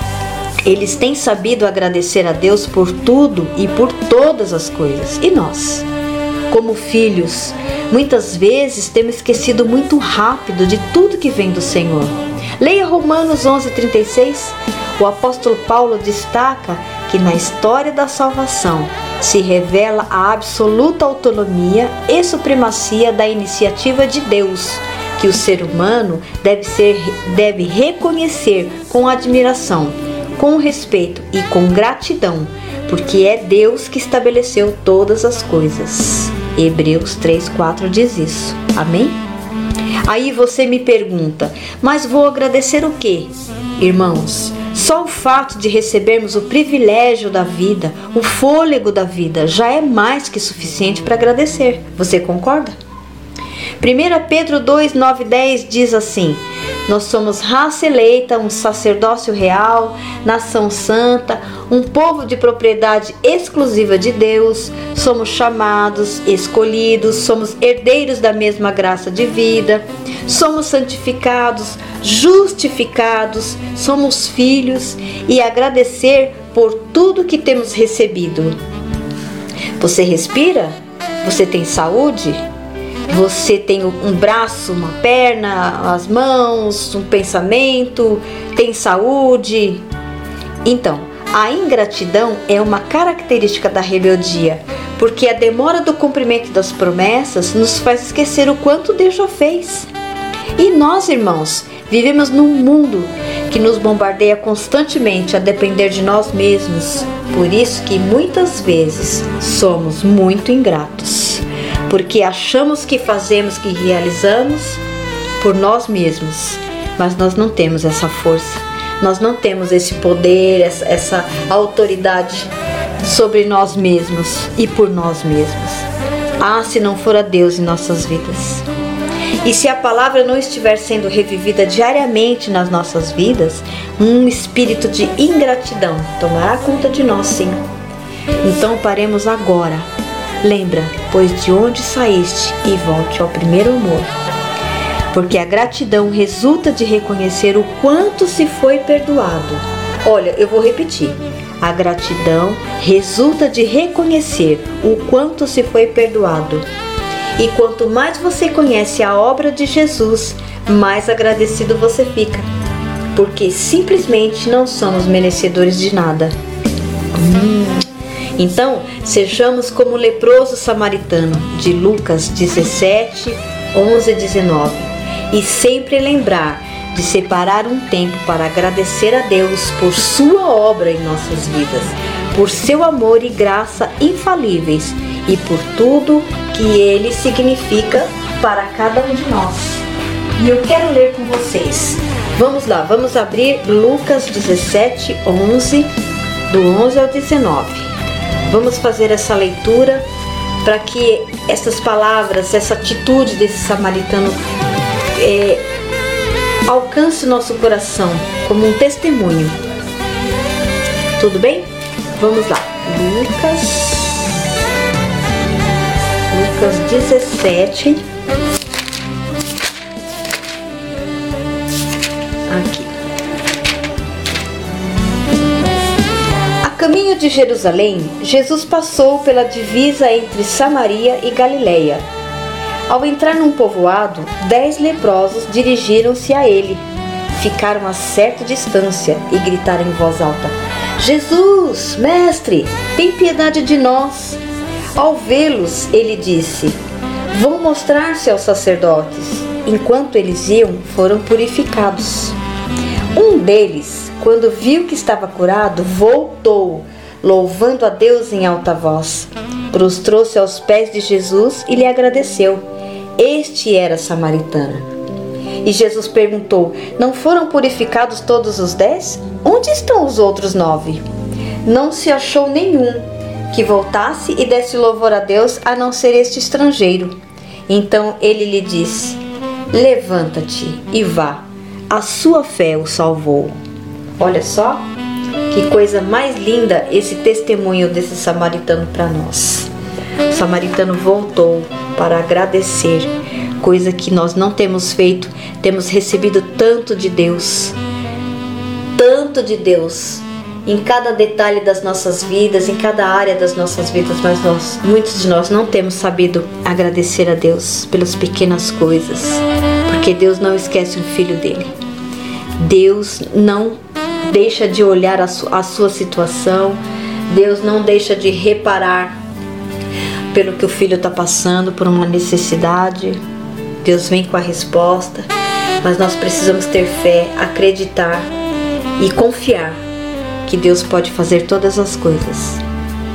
eles têm sabido agradecer a Deus por tudo e por todas as coisas. E nós? Como filhos, muitas vezes temos esquecido muito rápido de tudo que vem do Senhor. Leia Romanos 11:36. O apóstolo Paulo destaca que na história da salvação se revela a absoluta autonomia e supremacia da iniciativa de Deus, que o ser humano deve ser deve reconhecer com admiração, com respeito e com gratidão, porque é Deus que estabeleceu todas as coisas. Hebreus 3:4 diz isso. Amém? Aí você me pergunta: "Mas vou agradecer o quê?" Irmãos, só o fato de recebermos o privilégio da vida, o fôlego da vida, já é mais que suficiente para agradecer. Você concorda? 1 Pedro 2, 9 10 diz assim: Nós somos raça eleita, um sacerdócio real, nação santa, um povo de propriedade exclusiva de Deus, somos chamados, escolhidos, somos herdeiros da mesma graça de vida, somos santificados, justificados, somos filhos e agradecer por tudo que temos recebido. Você respira? Você tem saúde? Você tem um braço, uma perna, as mãos, um pensamento, tem saúde. Então, a ingratidão é uma característica da rebeldia, porque a demora do cumprimento das promessas nos faz esquecer o quanto Deus já fez. E nós, irmãos, vivemos num mundo que nos bombardeia constantemente a depender de nós mesmos. Por isso que muitas vezes somos muito ingratos porque achamos que fazemos, que realizamos por nós mesmos, mas nós não temos essa força, nós não temos esse poder, essa, essa autoridade sobre nós mesmos e por nós mesmos. Ah, se não for a Deus em nossas vidas. E se a palavra não estiver sendo revivida diariamente nas nossas vidas, um espírito de ingratidão tomará conta de nós, sim. Então paremos agora Lembra, pois de onde saíste e volte ao primeiro amor. Porque a gratidão resulta de reconhecer o quanto se foi perdoado. Olha, eu vou repetir. A gratidão resulta de reconhecer o quanto se foi perdoado. E quanto mais você conhece a obra de Jesus, mais agradecido você fica. porque simplesmente não somos merecedores de nada. Hum. Então, sejamos como o leproso samaritano de Lucas 17, 11 e 19, e sempre lembrar de separar um tempo para agradecer a Deus por sua obra em nossas vidas, por seu amor e graça infalíveis e por tudo que ele significa para cada um de nós. E eu quero ler com vocês. Vamos lá, vamos abrir Lucas 17, 11, do 11 ao 19. Vamos fazer essa leitura para que essas palavras, essa atitude desse samaritano é, alcance o nosso coração como um testemunho. Tudo bem? Vamos lá. Lucas. Lucas 17. Aqui. A caminho de Jerusalém, Jesus passou pela divisa entre Samaria e Galileia. Ao entrar num povoado, dez leprosos dirigiram-se a ele. Ficaram a certa distância e gritaram em voz alta: Jesus, mestre, tem piedade de nós. Ao vê-los, ele disse: Vão mostrar-se aos sacerdotes. Enquanto eles iam, foram purificados. Um deles, quando viu que estava curado, voltou, louvando a Deus em alta voz. Prostrou-se aos pés de Jesus e lhe agradeceu. Este era samaritano. E Jesus perguntou: Não foram purificados todos os dez? Onde estão os outros nove? Não se achou nenhum que voltasse e desse louvor a Deus a não ser este estrangeiro. Então ele lhe disse: Levanta-te e vá, a sua fé o salvou. Olha só que coisa mais linda esse testemunho desse samaritano para nós. O samaritano voltou para agradecer, coisa que nós não temos feito, temos recebido tanto de Deus, tanto de Deus em cada detalhe das nossas vidas, em cada área das nossas vidas, mas nós, muitos de nós não temos sabido agradecer a Deus pelas pequenas coisas, porque Deus não esquece um filho dele. Deus não deixa de olhar a, su a sua situação, Deus não deixa de reparar pelo que o filho está passando, por uma necessidade. Deus vem com a resposta, mas nós precisamos ter fé, acreditar e confiar que Deus pode fazer todas as coisas.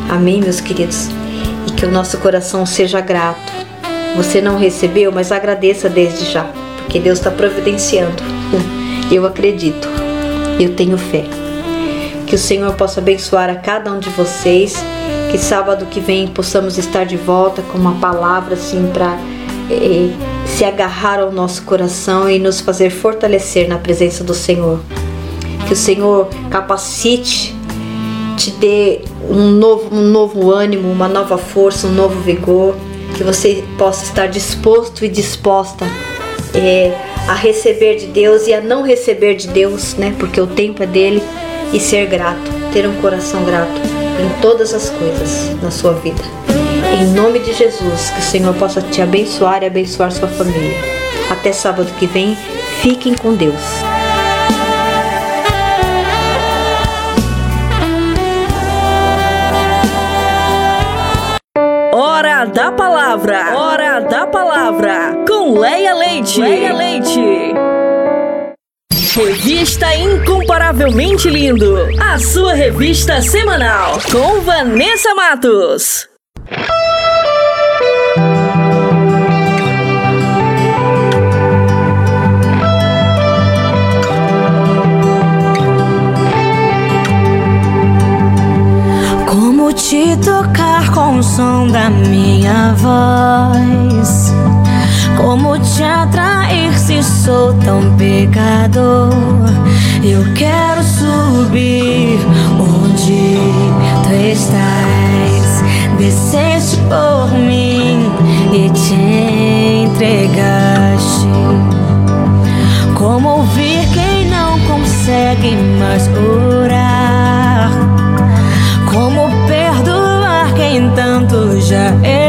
Amém, meus queridos? E que o nosso coração seja grato. Você não recebeu, mas agradeça desde já, porque Deus está providenciando. Eu acredito, eu tenho fé. Que o Senhor possa abençoar a cada um de vocês. Que sábado que vem possamos estar de volta com uma palavra assim para eh, se agarrar ao nosso coração e nos fazer fortalecer na presença do Senhor. Que o Senhor capacite, te dê um novo, um novo ânimo, uma nova força, um novo vigor. Que você possa estar disposto e disposta é, a receber de Deus e a não receber de Deus, né? Porque o tempo é dele e ser grato, ter um coração grato em todas as coisas na sua vida. Em nome de Jesus, que o Senhor possa te abençoar e abençoar sua família. Até sábado que vem, fiquem com Deus. Hora da palavra. Hora da palavra. Com Leia Leite. Leia Leite. Revista Incomparavelmente Lindo. A sua revista semanal. Com Vanessa Matos. Como te tocar com o som da minha voz? Como te atrair se sou tão pecador? Eu quero subir onde tu estás. Desceste por mim e te entregaste. Como ouvir quem não consegue mais orar? Perdoar quem tanto já errou?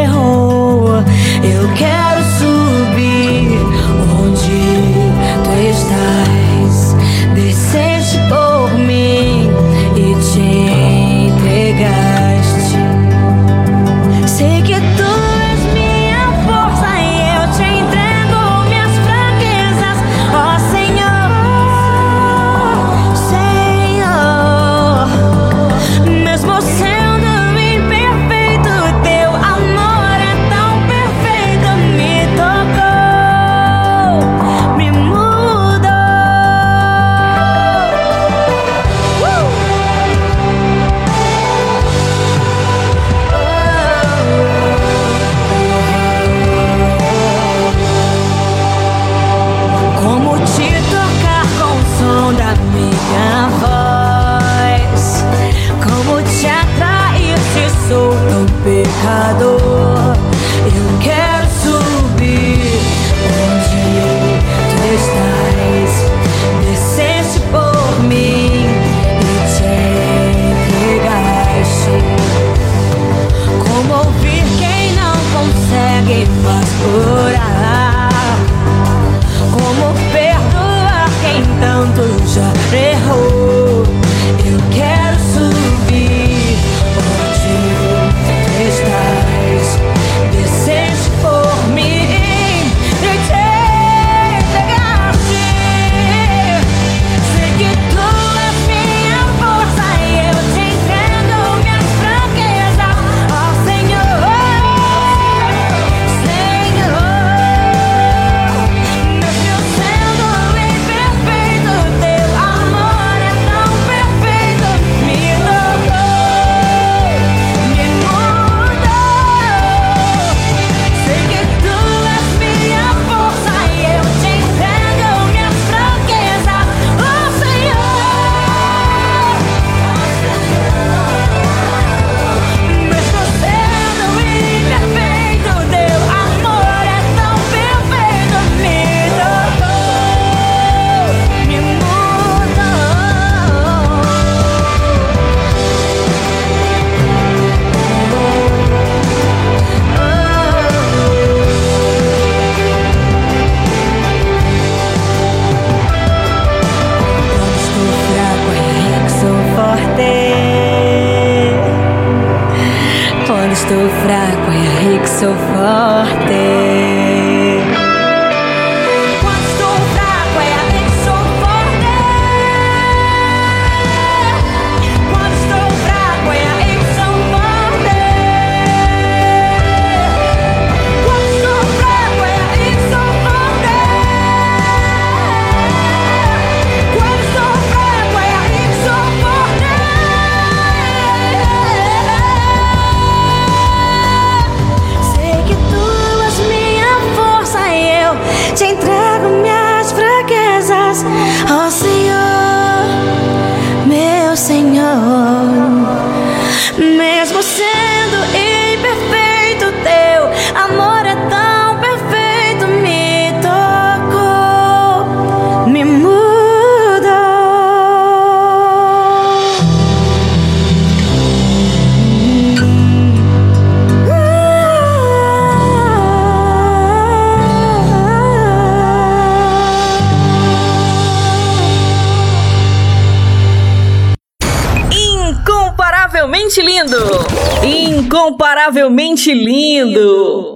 Incomparavelmente lindo!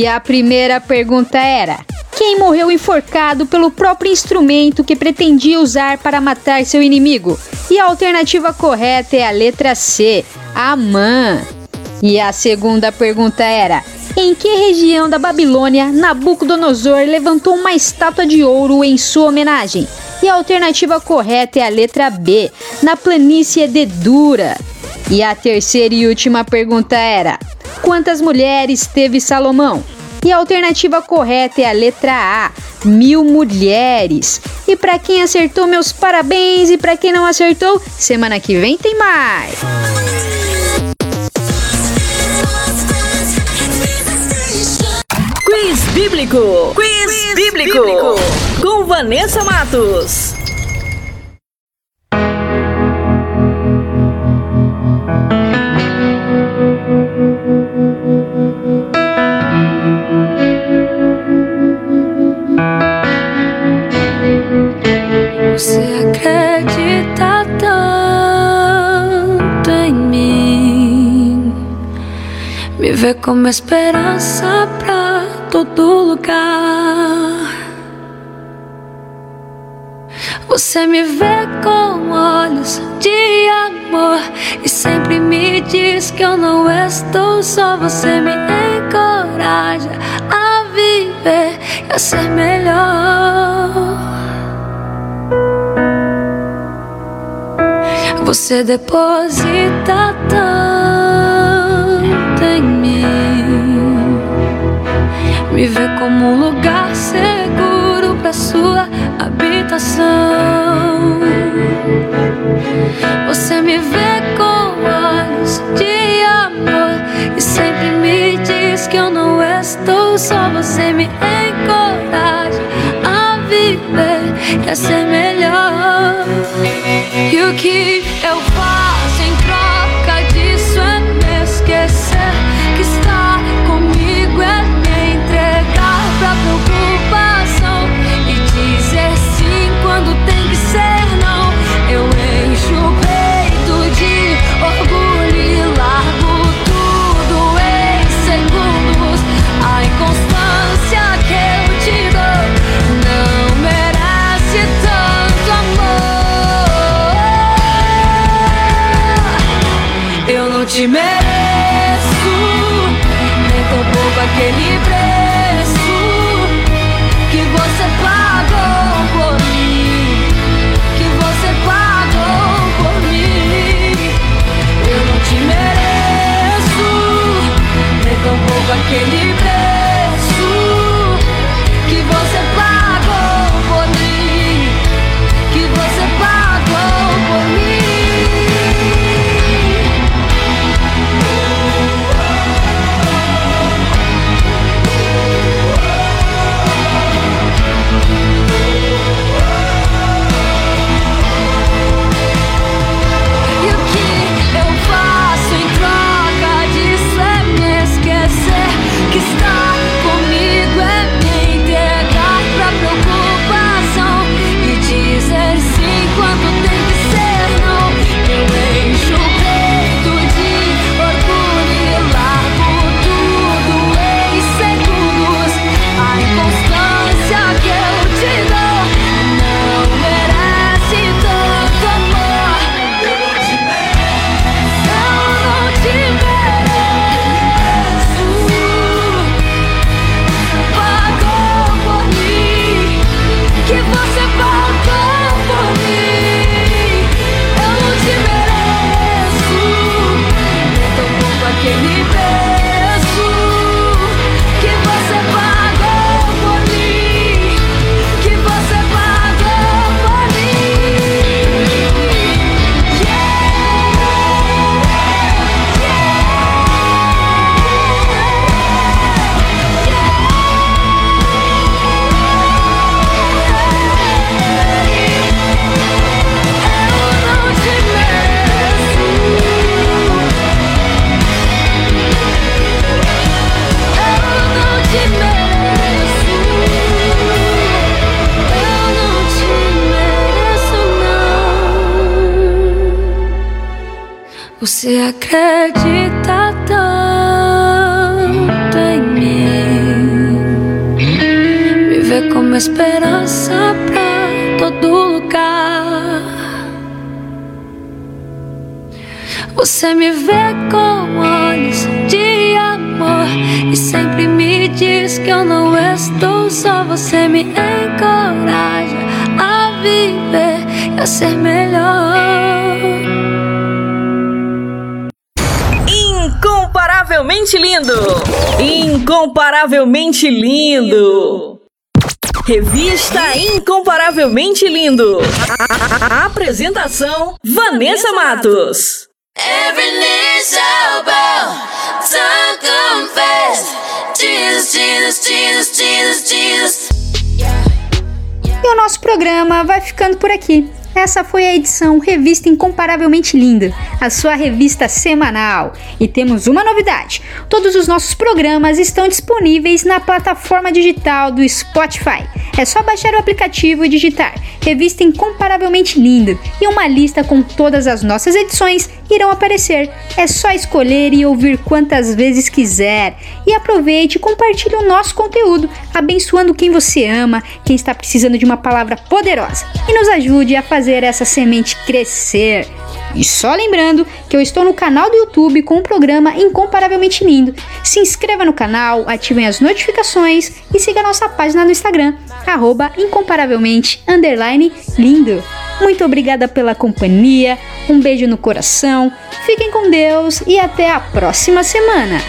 E a primeira pergunta era: quem morreu enforcado pelo próprio instrumento que pretendia usar para matar seu inimigo? E a alternativa correta é a letra C, Amã. E a segunda pergunta era: em que região da Babilônia Nabucodonosor levantou uma estátua de ouro em sua homenagem? E a alternativa correta é a letra B, na planície de Dura. E a terceira e última pergunta era: quantas mulheres teve Salomão? E a alternativa correta é a letra A, mil mulheres. E para quem acertou, meus parabéns. E para quem não acertou, semana que vem tem mais. Quiz Bíblico. Quiz, bíblico. Com Vanessa Matos. Vê como esperança pra todo lugar. Você me vê com olhos de amor e sempre me diz que eu não estou só. Você me encoraja a viver e a ser melhor. Você deposita tanto em me vê como um lugar seguro para sua habitação. Você me vê com olhos de amor e sempre me diz que eu não estou só. Você me encoraja a viver e a ser melhor. E o que eu faço te mereço, nem tão pouco aquele preço que você pagou por mim, que você pagou por mim. Eu não te mereço, nem tão pouco aquele Você acredita tanto em mim? Viver como esperança pra todo lugar. Você me vê com olhos de amor e sempre me diz que eu não estou só. Você me encoraja a viver e a ser melhor. Incomparavelmente lindo! Incomparavelmente lindo! Revista Incomparavelmente Lindo. A- a- Apresentação: Vanessa Matos. Every knee shall bow, tongue confess. Jesus, Jesus, Jesus, Jesus, Jesus. E o nosso programa vai ficando por aqui. Essa foi a edição Revista Incomparavelmente Linda, a sua revista semanal. E temos uma novidade: todos os nossos programas estão disponíveis na plataforma digital do Spotify. É só baixar o aplicativo e digitar Revista Incomparavelmente Linda e uma lista com todas as nossas edições irão aparecer. É só escolher e ouvir quantas vezes quiser. E aproveite e compartilhe o nosso conteúdo, abençoando quem você ama, quem está precisando de uma palavra poderosa. E nos ajude a fazer essa semente crescer. E só lembrando que eu estou no canal do YouTube com o programa Incomparavelmente Lindo. Se inscreva no canal, ativem as notificações e siga nossa página no Instagram, incomparavelmente lindo. Muito obrigada pela companhia, um beijo no coração, fiquem com Deus e até a próxima semana.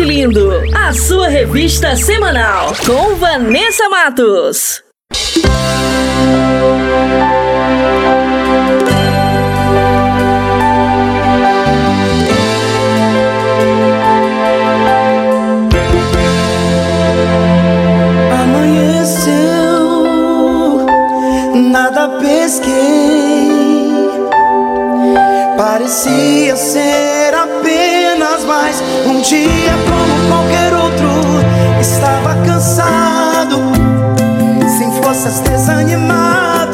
Gente Lindo, a sua revista semanal com Vanessa Matos. Amanheceu, nada pesquei, parecia ser apenas mais um dia como qualquer outro. Estava cansado, sem forças, desanimado.